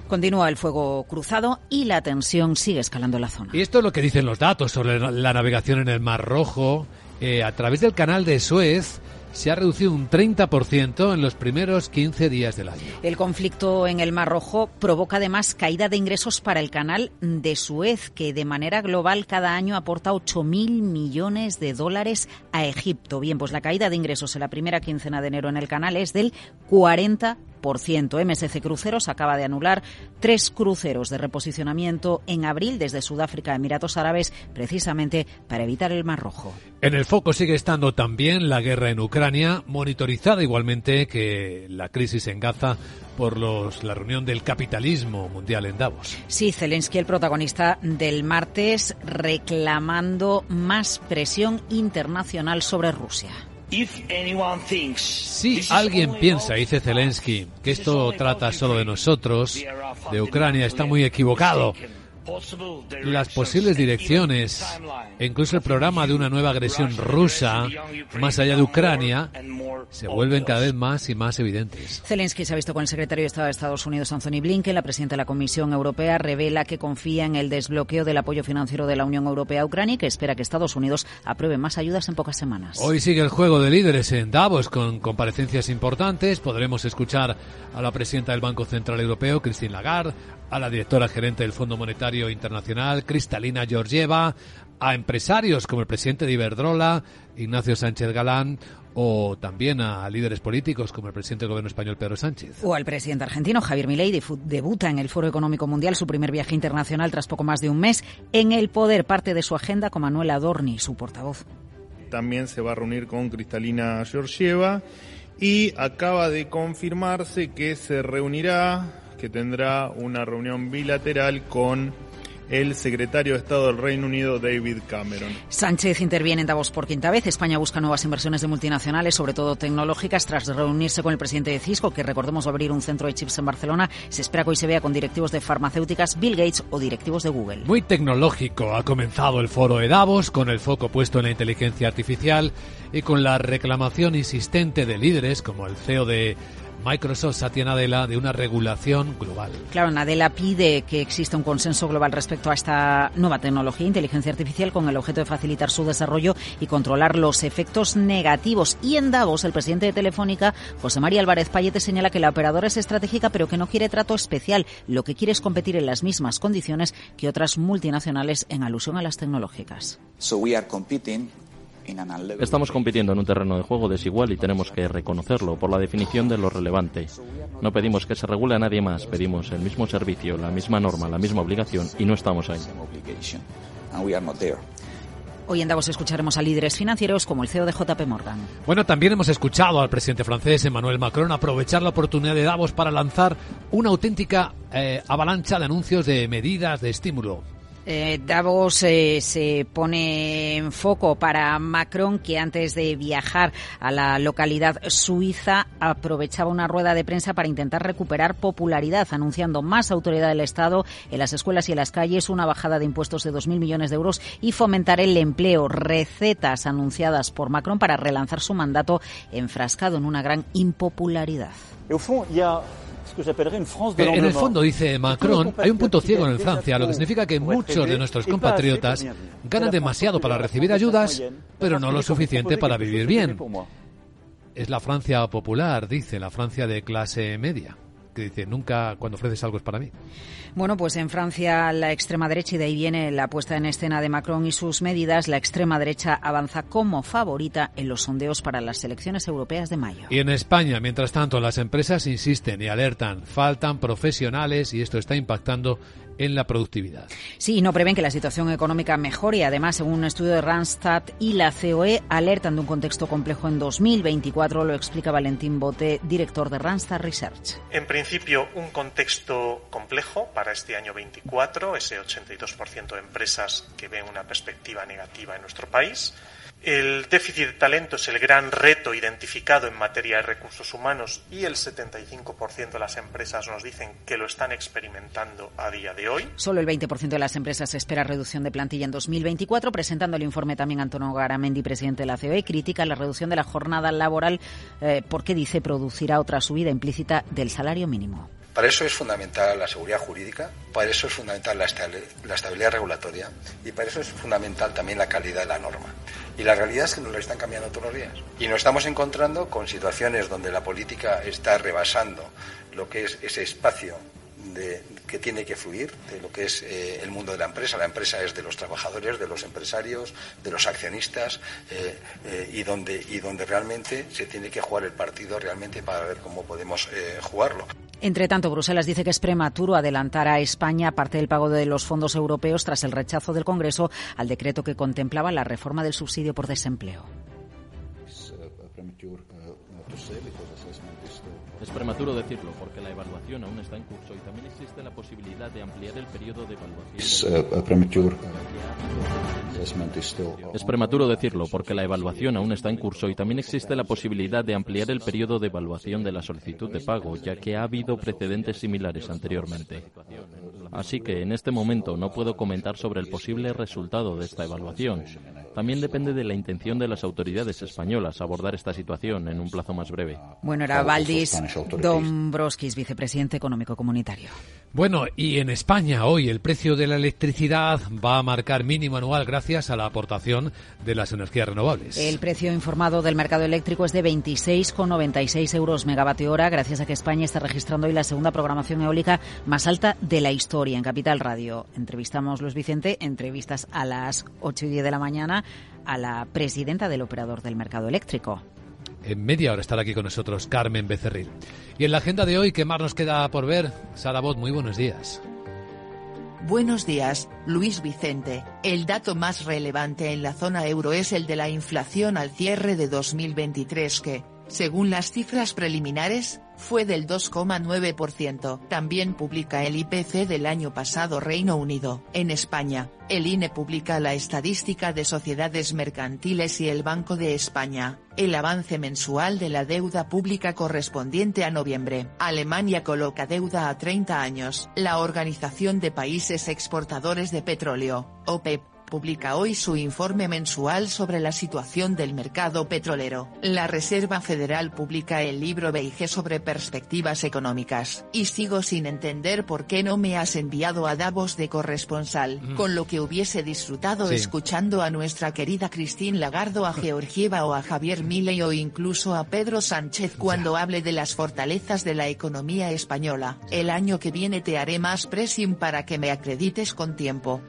Continúa el fuego cruzado y la tensión sigue escalando en la zona. Y esto es lo que dicen los datos sobre la navegación en el Mar Rojo. Eh, a través del canal de Suez se ha reducido un 30% en los primeros 15 días del año. El conflicto en el Mar Rojo provoca además caída de ingresos para el canal de Suez, que de manera global cada año aporta 8.000 millones de dólares a Egipto. Bien, pues la caída de ingresos en la primera quincena de enero en el canal es del 40%. MSC Cruceros acaba de anular tres cruceros de reposicionamiento en abril desde Sudáfrica a Emiratos Árabes, precisamente para evitar el Mar Rojo. En el foco sigue estando también la guerra en Ucrania, monitorizada igualmente que la crisis en Gaza por los, la reunión del capitalismo mundial en Davos. Sí, Zelensky, el protagonista del martes, reclamando más presión internacional sobre Rusia. Si alguien piensa, dice Zelensky, que esto trata solo de nosotros, de Ucrania, está muy equivocado las posibles direcciones e incluso el programa de una nueva agresión rusa más allá de Ucrania se vuelven cada vez más y más evidentes. Zelensky se ha visto con el secretario de Estado de Estados Unidos, Anthony Blinken. La presidenta de la Comisión Europea revela que confía en el desbloqueo del apoyo financiero de la Unión Europea a Ucrania y que espera que Estados Unidos apruebe más ayudas en pocas semanas. Hoy sigue el juego de líderes en Davos con comparecencias importantes. Podremos escuchar a la presidenta del Banco Central Europeo, Christine Lagarde, a la directora gerente del Fondo Monetario Internacional, Cristalina Georgieva, a empresarios como el presidente de Iberdrola, Ignacio Sánchez Galán, o también a líderes políticos como el presidente del gobierno español Pedro Sánchez. O al presidente argentino Javier Milei debuta en el Foro Económico Mundial su primer viaje internacional tras poco más de un mes en el poder parte de su agenda con Manuel Adorni, su portavoz. También se va a reunir con Cristalina Georgieva y acaba de confirmarse que se reunirá que tendrá una reunión bilateral con el secretario de Estado del Reino Unido, David Cameron. Sánchez interviene en Davos por quinta vez. España busca nuevas inversiones de multinacionales, sobre todo tecnológicas, tras reunirse con el presidente de Cisco, que recordemos va a abrir un centro de chips en Barcelona. Se espera que hoy se vea con directivos de farmacéuticas, Bill Gates o directivos de Google. Muy tecnológico ha comenzado el foro de Davos, con el foco puesto en la inteligencia artificial y con la reclamación insistente de líderes como el CEO de Microsoft, Satya Nadella, de una regulación global. Claro, Nadella pide que exista un consenso global respecto a esta nueva tecnología, inteligencia artificial, con el objeto de facilitar su desarrollo y controlar los efectos negativos. Y en Davos, el presidente de Telefónica, José María Álvarez Payete, señala que la operadora es estratégica, pero que no quiere trato especial. Lo que quiere es competir en las mismas condiciones que otras multinacionales en alusión a las tecnológicas. Estamos compitiendo en un terreno de juego desigual y tenemos que reconocerlo por la definición de lo relevante. No pedimos que se regule a nadie más, pedimos el mismo servicio, la misma norma, la misma obligación y no estamos ahí. Hoy en Davos escucharemos a líderes financieros como el CEO de JP Morgan. Bueno, también hemos escuchado al presidente francés Emmanuel Macron aprovechar la oportunidad de Davos para lanzar una auténtica eh, avalancha de anuncios de medidas de estímulo. Eh, Davos eh, se pone en foco para Macron, que antes de viajar a la localidad suiza aprovechaba una rueda de prensa para intentar recuperar popularidad, anunciando más autoridad del Estado en las escuelas y en las calles, una bajada de impuestos de 2.000 millones de euros y fomentar el empleo. Recetas anunciadas por Macron para relanzar su mandato enfrascado en una gran impopularidad. En el fondo, dice Macron, hay un punto ciego en Francia, lo que significa que muchos de nuestros compatriotas ganan demasiado para recibir ayudas, pero no lo suficiente para vivir bien. Es la Francia popular, dice, la Francia de clase media que dice, nunca cuando ofreces algo es para mí. Bueno, pues en Francia la extrema derecha, y de ahí viene la puesta en escena de Macron y sus medidas, la extrema derecha avanza como favorita en los sondeos para las elecciones europeas de mayo. Y en España, mientras tanto, las empresas insisten y alertan, faltan profesionales y esto está impactando en la productividad. Sí, no prevén que la situación económica mejore y además, según un estudio de Randstad y la COE, alertan de un contexto complejo en 2024, lo explica Valentín Bote, director de Randstad Research. En principio, un contexto complejo para este año 24, ese 82% de empresas que ven una perspectiva negativa en nuestro país. El déficit de talento es el gran reto identificado en materia de recursos humanos y el 75% de las empresas nos dicen que lo están experimentando a día de hoy. Solo el 20% de las empresas espera reducción de plantilla en 2024. Presentando el informe también Antonio Garamendi, presidente de la COE, critica la reducción de la jornada laboral eh, porque dice producirá otra subida implícita del salario mínimo. Para eso es fundamental la seguridad jurídica, para eso es fundamental la estabilidad regulatoria y para eso es fundamental también la calidad de la norma. Y la realidad es que nos lo están cambiando todos los días. Y nos estamos encontrando con situaciones donde la política está rebasando lo que es ese espacio de, que tiene que fluir de lo que es eh, el mundo de la empresa. La empresa es de los trabajadores, de los empresarios, de los accionistas eh, eh, y, donde, y donde realmente se tiene que jugar el partido realmente para ver cómo podemos jugarlo. Entre tanto, Bruselas dice que es prematuro adelantar a España parte del pago de los fondos europeos tras el rechazo del Congreso al decreto que contemplaba la reforma del subsidio por desempleo. Prematuro decirlo porque la evaluación aún está en curso y también existe la posibilidad de ampliar el periodo de evaluación. Es prematuro decirlo porque la evaluación aún está en curso y también existe la posibilidad de ampliar el periodo de evaluación de la solicitud de pago, ya que ha habido precedentes similares anteriormente. Así que en este momento no puedo comentar sobre el posible resultado de esta evaluación. También depende de la intención de las autoridades españolas abordar esta situación en un plazo más breve. Bueno, era Valdis Dombrovskis, vicepresidente económico comunitario. Bueno, y en España hoy el precio de la electricidad va a marcar mínimo anual gracias a la aportación de las energías renovables. El precio informado del mercado eléctrico es de 26,96 euros megavatio hora, gracias a que España está registrando hoy la segunda programación eólica más alta de la historia en Capital Radio. Entrevistamos, Luis Vicente, entrevistas a las 8 y 10 de la mañana a la presidenta del operador del mercado eléctrico en media hora estará aquí con nosotros Carmen Becerril. Y en la agenda de hoy, ¿qué más nos queda por ver? Sara Bot, muy buenos días. Buenos días, Luis Vicente. El dato más relevante en la zona euro es el de la inflación al cierre de 2023 que, según las cifras preliminares, fue del 2,9%. También publica el IPC del año pasado Reino Unido. En España, el INE publica la estadística de sociedades mercantiles y el Banco de España, el avance mensual de la deuda pública correspondiente a noviembre. Alemania coloca deuda a 30 años. La Organización de Países Exportadores de Petróleo, OPEP, publica hoy su informe mensual sobre la situación del mercado petrolero. La Reserva Federal publica el libro Beige sobre perspectivas económicas. Y sigo sin entender por qué no me has enviado a Davos de corresponsal, mm. con lo que hubiese disfrutado escuchando a nuestra querida Christine Lagardo, a Georgieva o a Javier Milei o incluso a Pedro Sánchez cuando hable de las fortalezas de la economía española. El año que viene te haré más pressing para que me acredites con tiempo.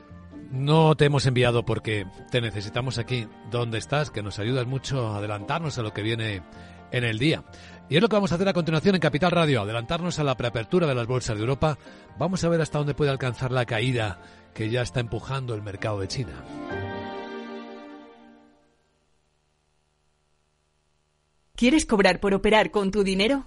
No te hemos enviado porque te necesitamos aquí donde estás, que nos ayudas mucho a adelantarnos a lo que viene en el día. Y es lo que vamos a hacer a continuación en Capital Radio, adelantarnos a la preapertura de las bolsas de Europa. Vamos a ver hasta dónde puede alcanzar la caída que ya está empujando el mercado de China. ¿Quieres cobrar por operar con tu dinero?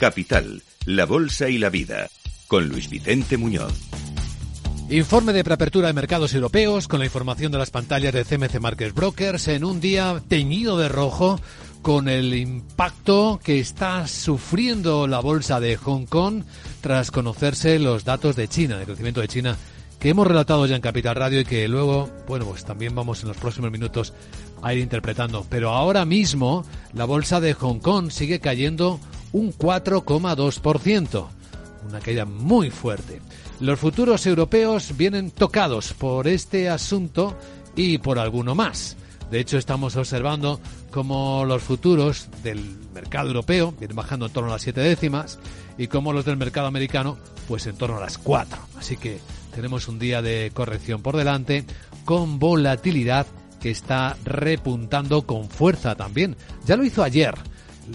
Capital, la Bolsa y la Vida, con Luis Vicente Muñoz. Informe de preapertura de mercados europeos con la información de las pantallas de CMC Markets Brokers en un día teñido de rojo con el impacto que está sufriendo la bolsa de Hong Kong tras conocerse los datos de China, de crecimiento de China que hemos relatado ya en Capital Radio y que luego, bueno, pues también vamos en los próximos minutos a ir interpretando. Pero ahora mismo la bolsa de Hong Kong sigue cayendo un 4,2%, una caída muy fuerte. Los futuros europeos vienen tocados por este asunto y por alguno más. De hecho, estamos observando cómo los futuros del mercado europeo vienen bajando en torno a las siete décimas y cómo los del mercado americano, pues en torno a las 4. Así que tenemos un día de corrección por delante con volatilidad que está repuntando con fuerza también. Ya lo hizo ayer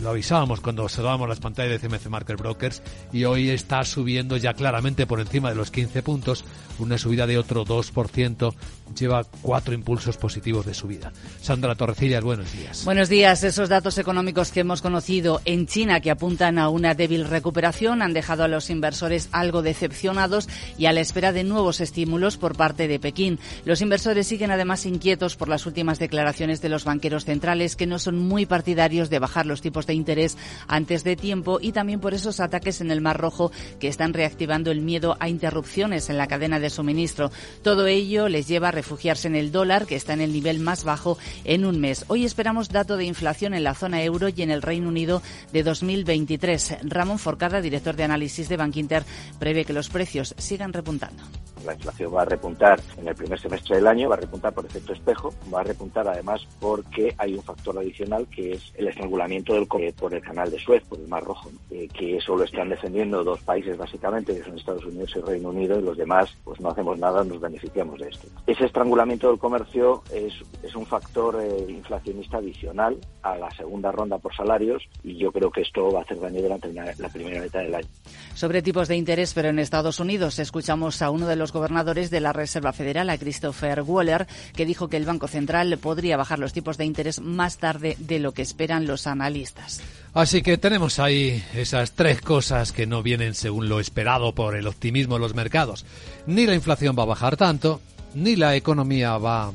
lo avisábamos cuando observábamos las pantallas de CMC Market Brokers y hoy está subiendo ya claramente por encima de los 15 puntos, una subida de otro 2%, lleva cuatro impulsos positivos de subida. Sandra Torrecillas, buenos días. Buenos días. Esos datos económicos que hemos conocido en China que apuntan a una débil recuperación han dejado a los inversores algo decepcionados y a la espera de nuevos estímulos por parte de Pekín. Los inversores siguen además inquietos por las últimas declaraciones de los banqueros centrales que no son muy partidarios de bajar los tipos de interés antes de tiempo y también por esos ataques en el Mar Rojo que están reactivando el miedo a interrupciones en la cadena de suministro. Todo ello les lleva a refugiarse en el dólar, que está en el nivel más bajo en un mes. Hoy esperamos dato de inflación en la zona euro y en el Reino Unido de 2023. Ramón Forcada, director de análisis de Bankinter, prevé que los precios sigan repuntando la inflación va a repuntar en el primer semestre del año, va a repuntar por efecto espejo, va a repuntar además porque hay un factor adicional que es el estrangulamiento del por el canal de Suez, por el Mar Rojo, eh, que eso lo están defendiendo dos países básicamente, que son Estados Unidos y Reino Unido, y los demás pues no hacemos nada, nos beneficiamos de esto. Ese estrangulamiento del comercio es, es un factor eh, inflacionista adicional a la segunda ronda por salarios y yo creo que esto va a hacer daño durante la primera mitad del año. Sobre tipos de interés, pero en Estados Unidos escuchamos a uno de los gobernadores de la Reserva Federal, a Christopher Waller, que dijo que el Banco Central podría bajar los tipos de interés más tarde de lo que esperan los analistas. Así que tenemos ahí esas tres cosas que no vienen según lo esperado por el optimismo de los mercados. Ni la inflación va a bajar tanto, ni la economía va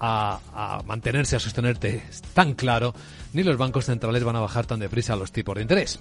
a, a mantenerse, a sostenerte tan claro, ni los bancos centrales van a bajar tan deprisa los tipos de interés.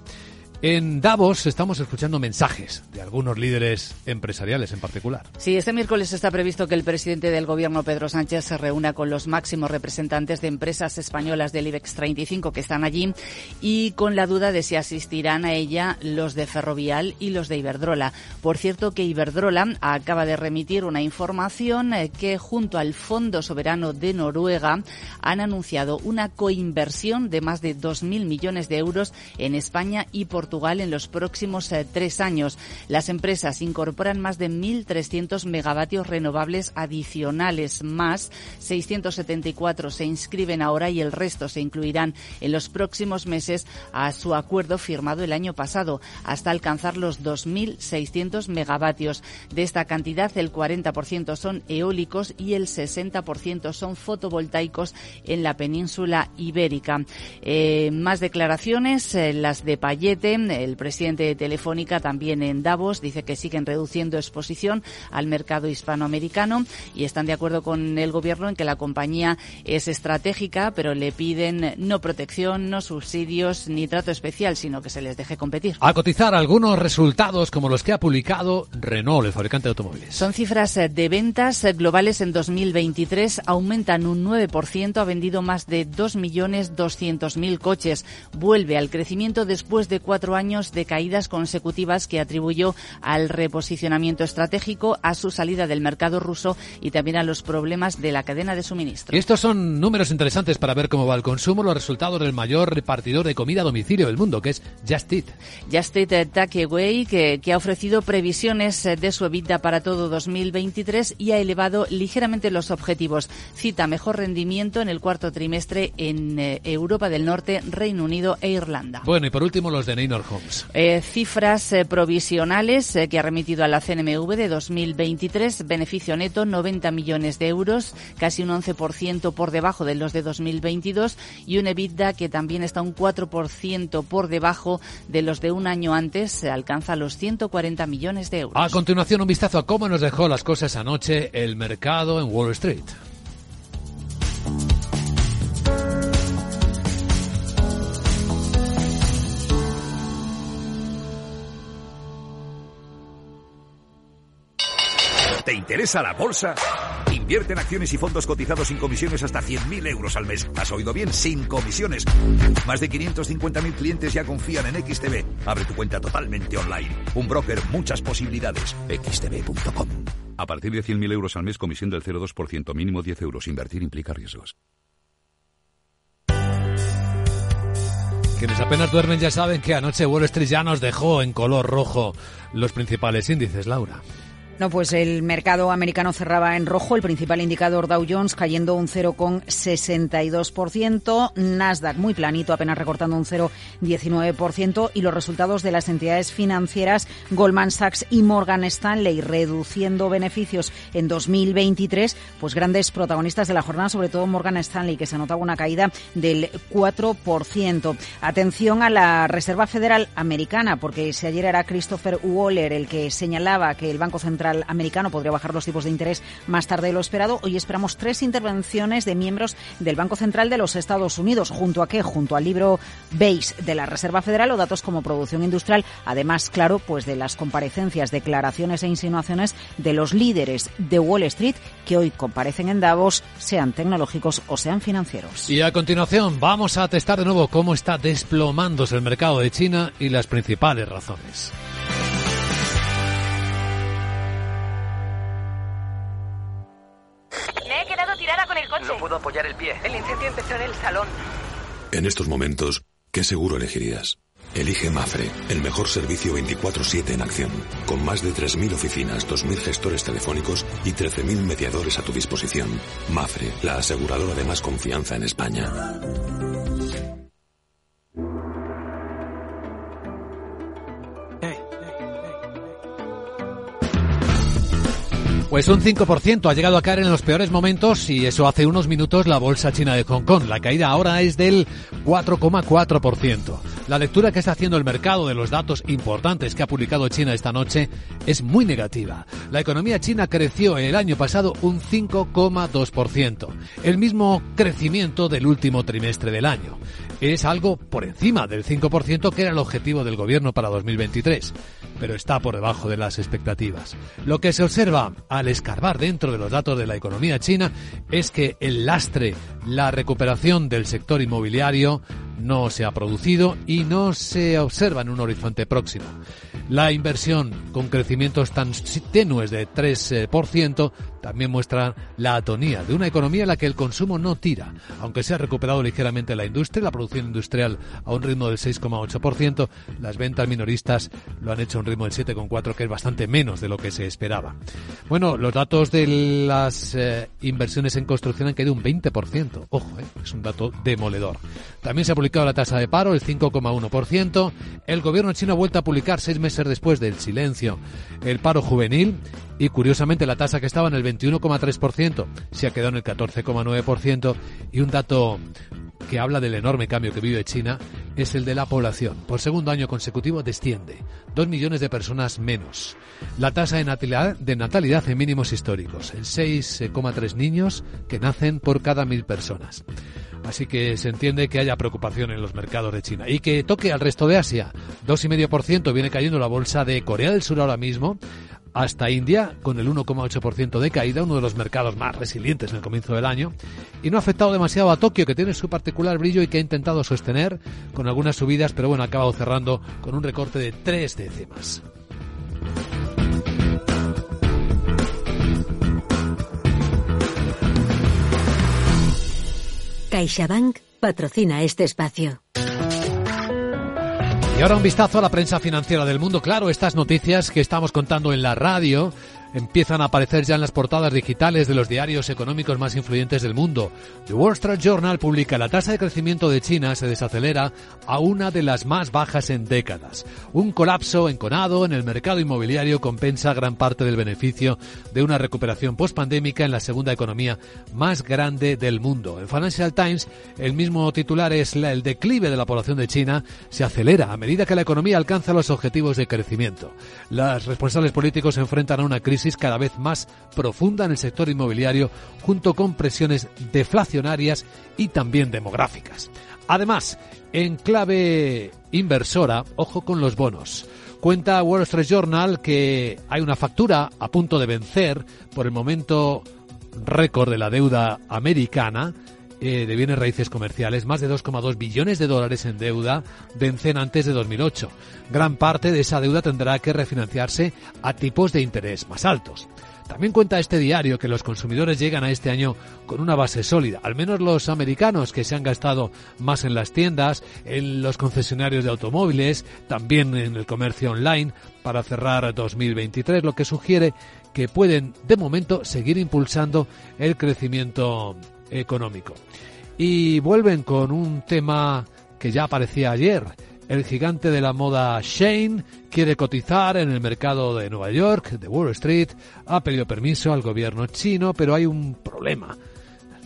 En Davos estamos escuchando mensajes de algunos líderes empresariales en particular. Sí, este miércoles está previsto que el presidente del gobierno, Pedro Sánchez, se reúna con los máximos representantes de empresas españolas del IBEX 35 que están allí y con la duda de si asistirán a ella los de Ferrovial y los de Iberdrola. Por cierto que Iberdrola acaba de remitir una información eh, que junto al Fondo Soberano de Noruega han anunciado una coinversión de más de 2.000 millones de euros en España y Portugal Portugal en los próximos eh, tres años. Las empresas incorporan más de 1.300 megavatios renovables adicionales, más 674 se inscriben ahora y el resto se incluirán en los próximos meses a su acuerdo firmado el año pasado, hasta alcanzar los 2.600 megavatios. De esta cantidad, el 40% son eólicos y el 60% son fotovoltaicos en la península ibérica. Eh, más declaraciones, eh, las de Payete, el presidente de Telefónica también en Davos dice que siguen reduciendo exposición al mercado hispanoamericano y están de acuerdo con el gobierno en que la compañía es estratégica, pero le piden no protección, no subsidios ni trato especial, sino que se les deje competir. A cotizar algunos resultados como los que ha publicado Renault, el fabricante de automóviles. Son cifras de ventas globales en 2023, aumentan un 9%, ha vendido más de 2.200.000 coches. Vuelve al crecimiento después de cuatro años de caídas consecutivas que atribuyó al reposicionamiento estratégico, a su salida del mercado ruso y también a los problemas de la cadena de suministro. Y estos son números interesantes para ver cómo va el consumo, los resultados del mayor repartidor de comida a domicilio del mundo, que es Just Eat. Just Eat Takeaway, que, que ha ofrecido previsiones de su EBITDA para todo 2023 y ha elevado ligeramente los objetivos. Cita mejor rendimiento en el cuarto trimestre en eh, Europa del Norte, Reino Unido e Irlanda. Bueno, y por último los de Eh, cifras eh, provisionales eh, que ha remitido a la CNMV de 2023, beneficio neto 90 millones de euros, casi un 11% por debajo de los de 2022 y un EBITDA que también está un 4% por debajo de los de un año antes, se alcanza los 140 millones de euros. A continuación un vistazo a cómo nos dejó las cosas anoche el mercado en Wall Street. ¿Te interesa la bolsa? Invierte en acciones y fondos cotizados sin comisiones hasta 100.000 euros al mes. ¿Has oído bien? Sin comisiones. Más de 550.000 clientes ya confían en XTB. Abre tu cuenta totalmente online. Un broker, muchas posibilidades. XTB.com. A partir de 100.000 euros al mes, comisión del 0,2%, mínimo 10 euros. Invertir implica riesgos. Quienes apenas duermen ya saben que anoche Wall Street ya nos dejó en color rojo los principales índices, Laura. No, pues el mercado americano cerraba en rojo, el principal indicador Dow Jones cayendo un 0,62%, Nasdaq muy planito, apenas recortando un 0,19% y los resultados de las entidades financieras Goldman Sachs y Morgan Stanley reduciendo beneficios en 2023, pues grandes protagonistas de la jornada, sobre todo Morgan Stanley, que se notaba una caída del 4%. Atención a la Reserva Federal Americana, porque si ayer era Christopher Waller el que señalaba que el Banco Central americano podría bajar los tipos de interés más tarde de lo esperado. Hoy esperamos tres intervenciones de miembros del Banco Central de los Estados Unidos. ¿Junto a qué? Junto al libro Base de la Reserva Federal o datos como producción industrial. Además, claro, pues de las comparecencias, declaraciones e insinuaciones de los líderes de Wall Street que hoy comparecen en Davos, sean tecnológicos o sean financieros. Y a continuación vamos a testar de nuevo cómo está desplomándose el mercado de China y las principales razones. Apoyar el pie. El incendio empezó en el salón. En estos momentos, ¿qué seguro elegirías? Elige Mafre, el mejor servicio 24/7 en acción, con más de 3.000 oficinas, 2.000 gestores telefónicos y 13.000 mediadores a tu disposición. Mafre, la aseguradora de más confianza en España. Pues un 5% ha llegado a caer en los peores momentos y eso hace unos minutos la bolsa china de Hong Kong. La caída ahora es del 4,4%. La lectura que está haciendo el mercado de los datos importantes que ha publicado China esta noche es muy negativa. La economía china creció el año pasado un 5,2%, el mismo crecimiento del último trimestre del año. Es algo por encima del 5% que era el objetivo del gobierno para 2023 pero está por debajo de las expectativas. Lo que se observa al escarbar dentro de los datos de la economía china es que el lastre, la recuperación del sector inmobiliario no se ha producido y no se observa en un horizonte próximo. La inversión con crecimientos tan tenues de 3% también muestra la atonía de una economía en la que el consumo no tira. Aunque se ha recuperado ligeramente la industria, la producción industrial a un ritmo del 6,8%, las ventas minoristas lo han hecho a un ritmo del 7,4%, que es bastante menos de lo que se esperaba. Bueno, los datos de las eh, inversiones en construcción han caído un 20%. Ojo, eh, es un dato demoledor. También se ha publicado la tasa de paro, el 5,1%. El gobierno chino ha vuelto a publicar seis meses después del silencio el paro juvenil y curiosamente la tasa que estaba en el 21,3% se ha quedado en el 14,9% y un dato que habla del enorme cambio que vive China es el de la población. Por segundo año consecutivo desciende. Dos millones de personas menos. La tasa de natalidad, de en mínimos históricos. El 6,3 niños que nacen por cada mil personas. Así que se entiende que haya preocupación en los mercados de China. Y que toque al resto de Asia. 2,5% viene cayendo la bolsa de Corea del Sur ahora mismo hasta India, con el 1,8% de caída, uno de los mercados más resilientes en el comienzo del año, y no ha afectado demasiado a Tokio, que tiene su particular brillo y que ha intentado sostener con algunas subidas, pero bueno, ha acabado cerrando con un recorte de tres décimas. CaixaBank patrocina este espacio. Y ahora un vistazo a la prensa financiera del mundo. Claro, estas noticias que estamos contando en la radio empiezan a aparecer ya en las portadas digitales de los diarios económicos más influyentes del mundo. The Wall Street Journal publica la tasa de crecimiento de China se desacelera a una de las más bajas en décadas. Un colapso enconado en el mercado inmobiliario compensa gran parte del beneficio de una recuperación postpandémica en la segunda economía más grande del mundo. En Financial Times, el mismo titular es el declive de la población de China se acelera a medida que la economía alcanza los objetivos de crecimiento. Los responsables políticos se enfrentan a una crisis cada vez más profunda en el sector inmobiliario, junto con presiones deflacionarias y también demográficas. Además, en clave inversora, ojo con los bonos. Cuenta Wall Street Journal que hay una factura a punto de vencer por el momento récord de la deuda americana eh, de bienes raíces comerciales, más de 2,2 billones de dólares en deuda vencen antes de 2008. Gran parte de esa deuda tendrá que refinanciarse a tipos de interés más altos. También cuenta este diario que los consumidores llegan a este año con una base sólida, al menos los americanos que se han gastado más en las tiendas, en los concesionarios de automóviles, también en el comercio online para cerrar 2023, lo que sugiere que pueden de momento seguir impulsando el crecimiento económico. Y vuelven con un tema que ya aparecía ayer. El gigante de la moda Shane quiere cotizar en el mercado de Nueva York, de Wall Street, ha pedido permiso al gobierno chino, pero hay un problema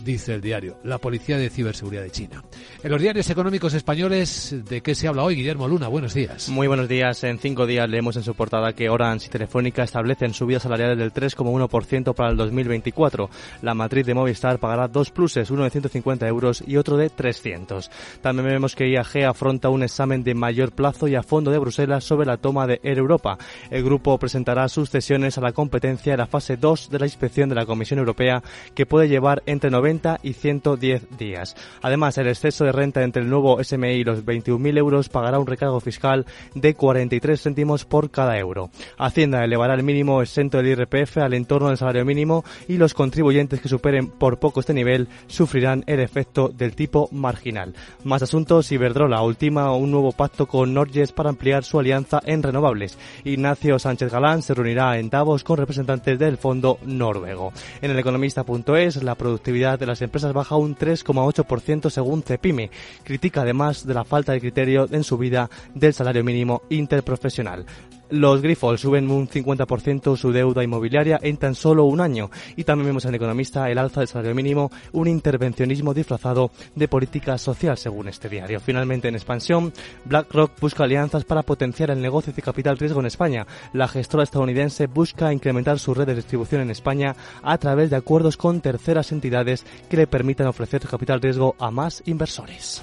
dice el diario, la Policía de Ciberseguridad de China. En los diarios económicos españoles, ¿de qué se habla hoy? Guillermo Luna, buenos días. Muy buenos días. En cinco días leemos en su portada que Orange y Telefónica establecen subidas salariales del 3,1% para el 2024. La matriz de Movistar pagará dos pluses, uno de 150 euros y otro de 300. También vemos que IAG afronta un examen de mayor plazo y a fondo de Bruselas sobre la toma de Air Europa. El grupo presentará sus cesiones a la competencia en la fase 2 de la inspección de la Comisión Europea que puede llevar entre 90 y 110 días. Además, el exceso de renta entre el nuevo SMI y los 21.000 euros pagará un recargo fiscal de 43 céntimos por cada euro. Hacienda elevará el mínimo exento del IRPF al entorno del salario mínimo y los contribuyentes que superen por poco este nivel sufrirán el efecto del tipo marginal. Más asuntos, Iberdrola ultima un nuevo pacto con Norges para ampliar su alianza en renovables. Ignacio Sánchez Galán se reunirá en Davos con representantes del fondo noruego. En el economista.es, la productividad de las empresas baja un 3,8% según Cepime. Critica además de la falta de criterio en subida del salario mínimo interprofesional. Los Grifols suben un 50% su deuda inmobiliaria en tan solo un año. Y también vemos en economista el alza del salario mínimo, un intervencionismo disfrazado de política social, según este diario. Finalmente, en expansión, BlackRock busca alianzas para potenciar el negocio de capital riesgo en España. La gestora estadounidense busca incrementar su red de distribución en España a través de acuerdos con terceras entidades que le permitan ofrecer capital riesgo a más inversores.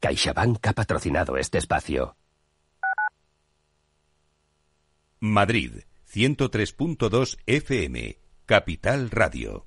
CaixaBank ha patrocinado este espacio. Madrid, 103.2 FM, Capital Radio.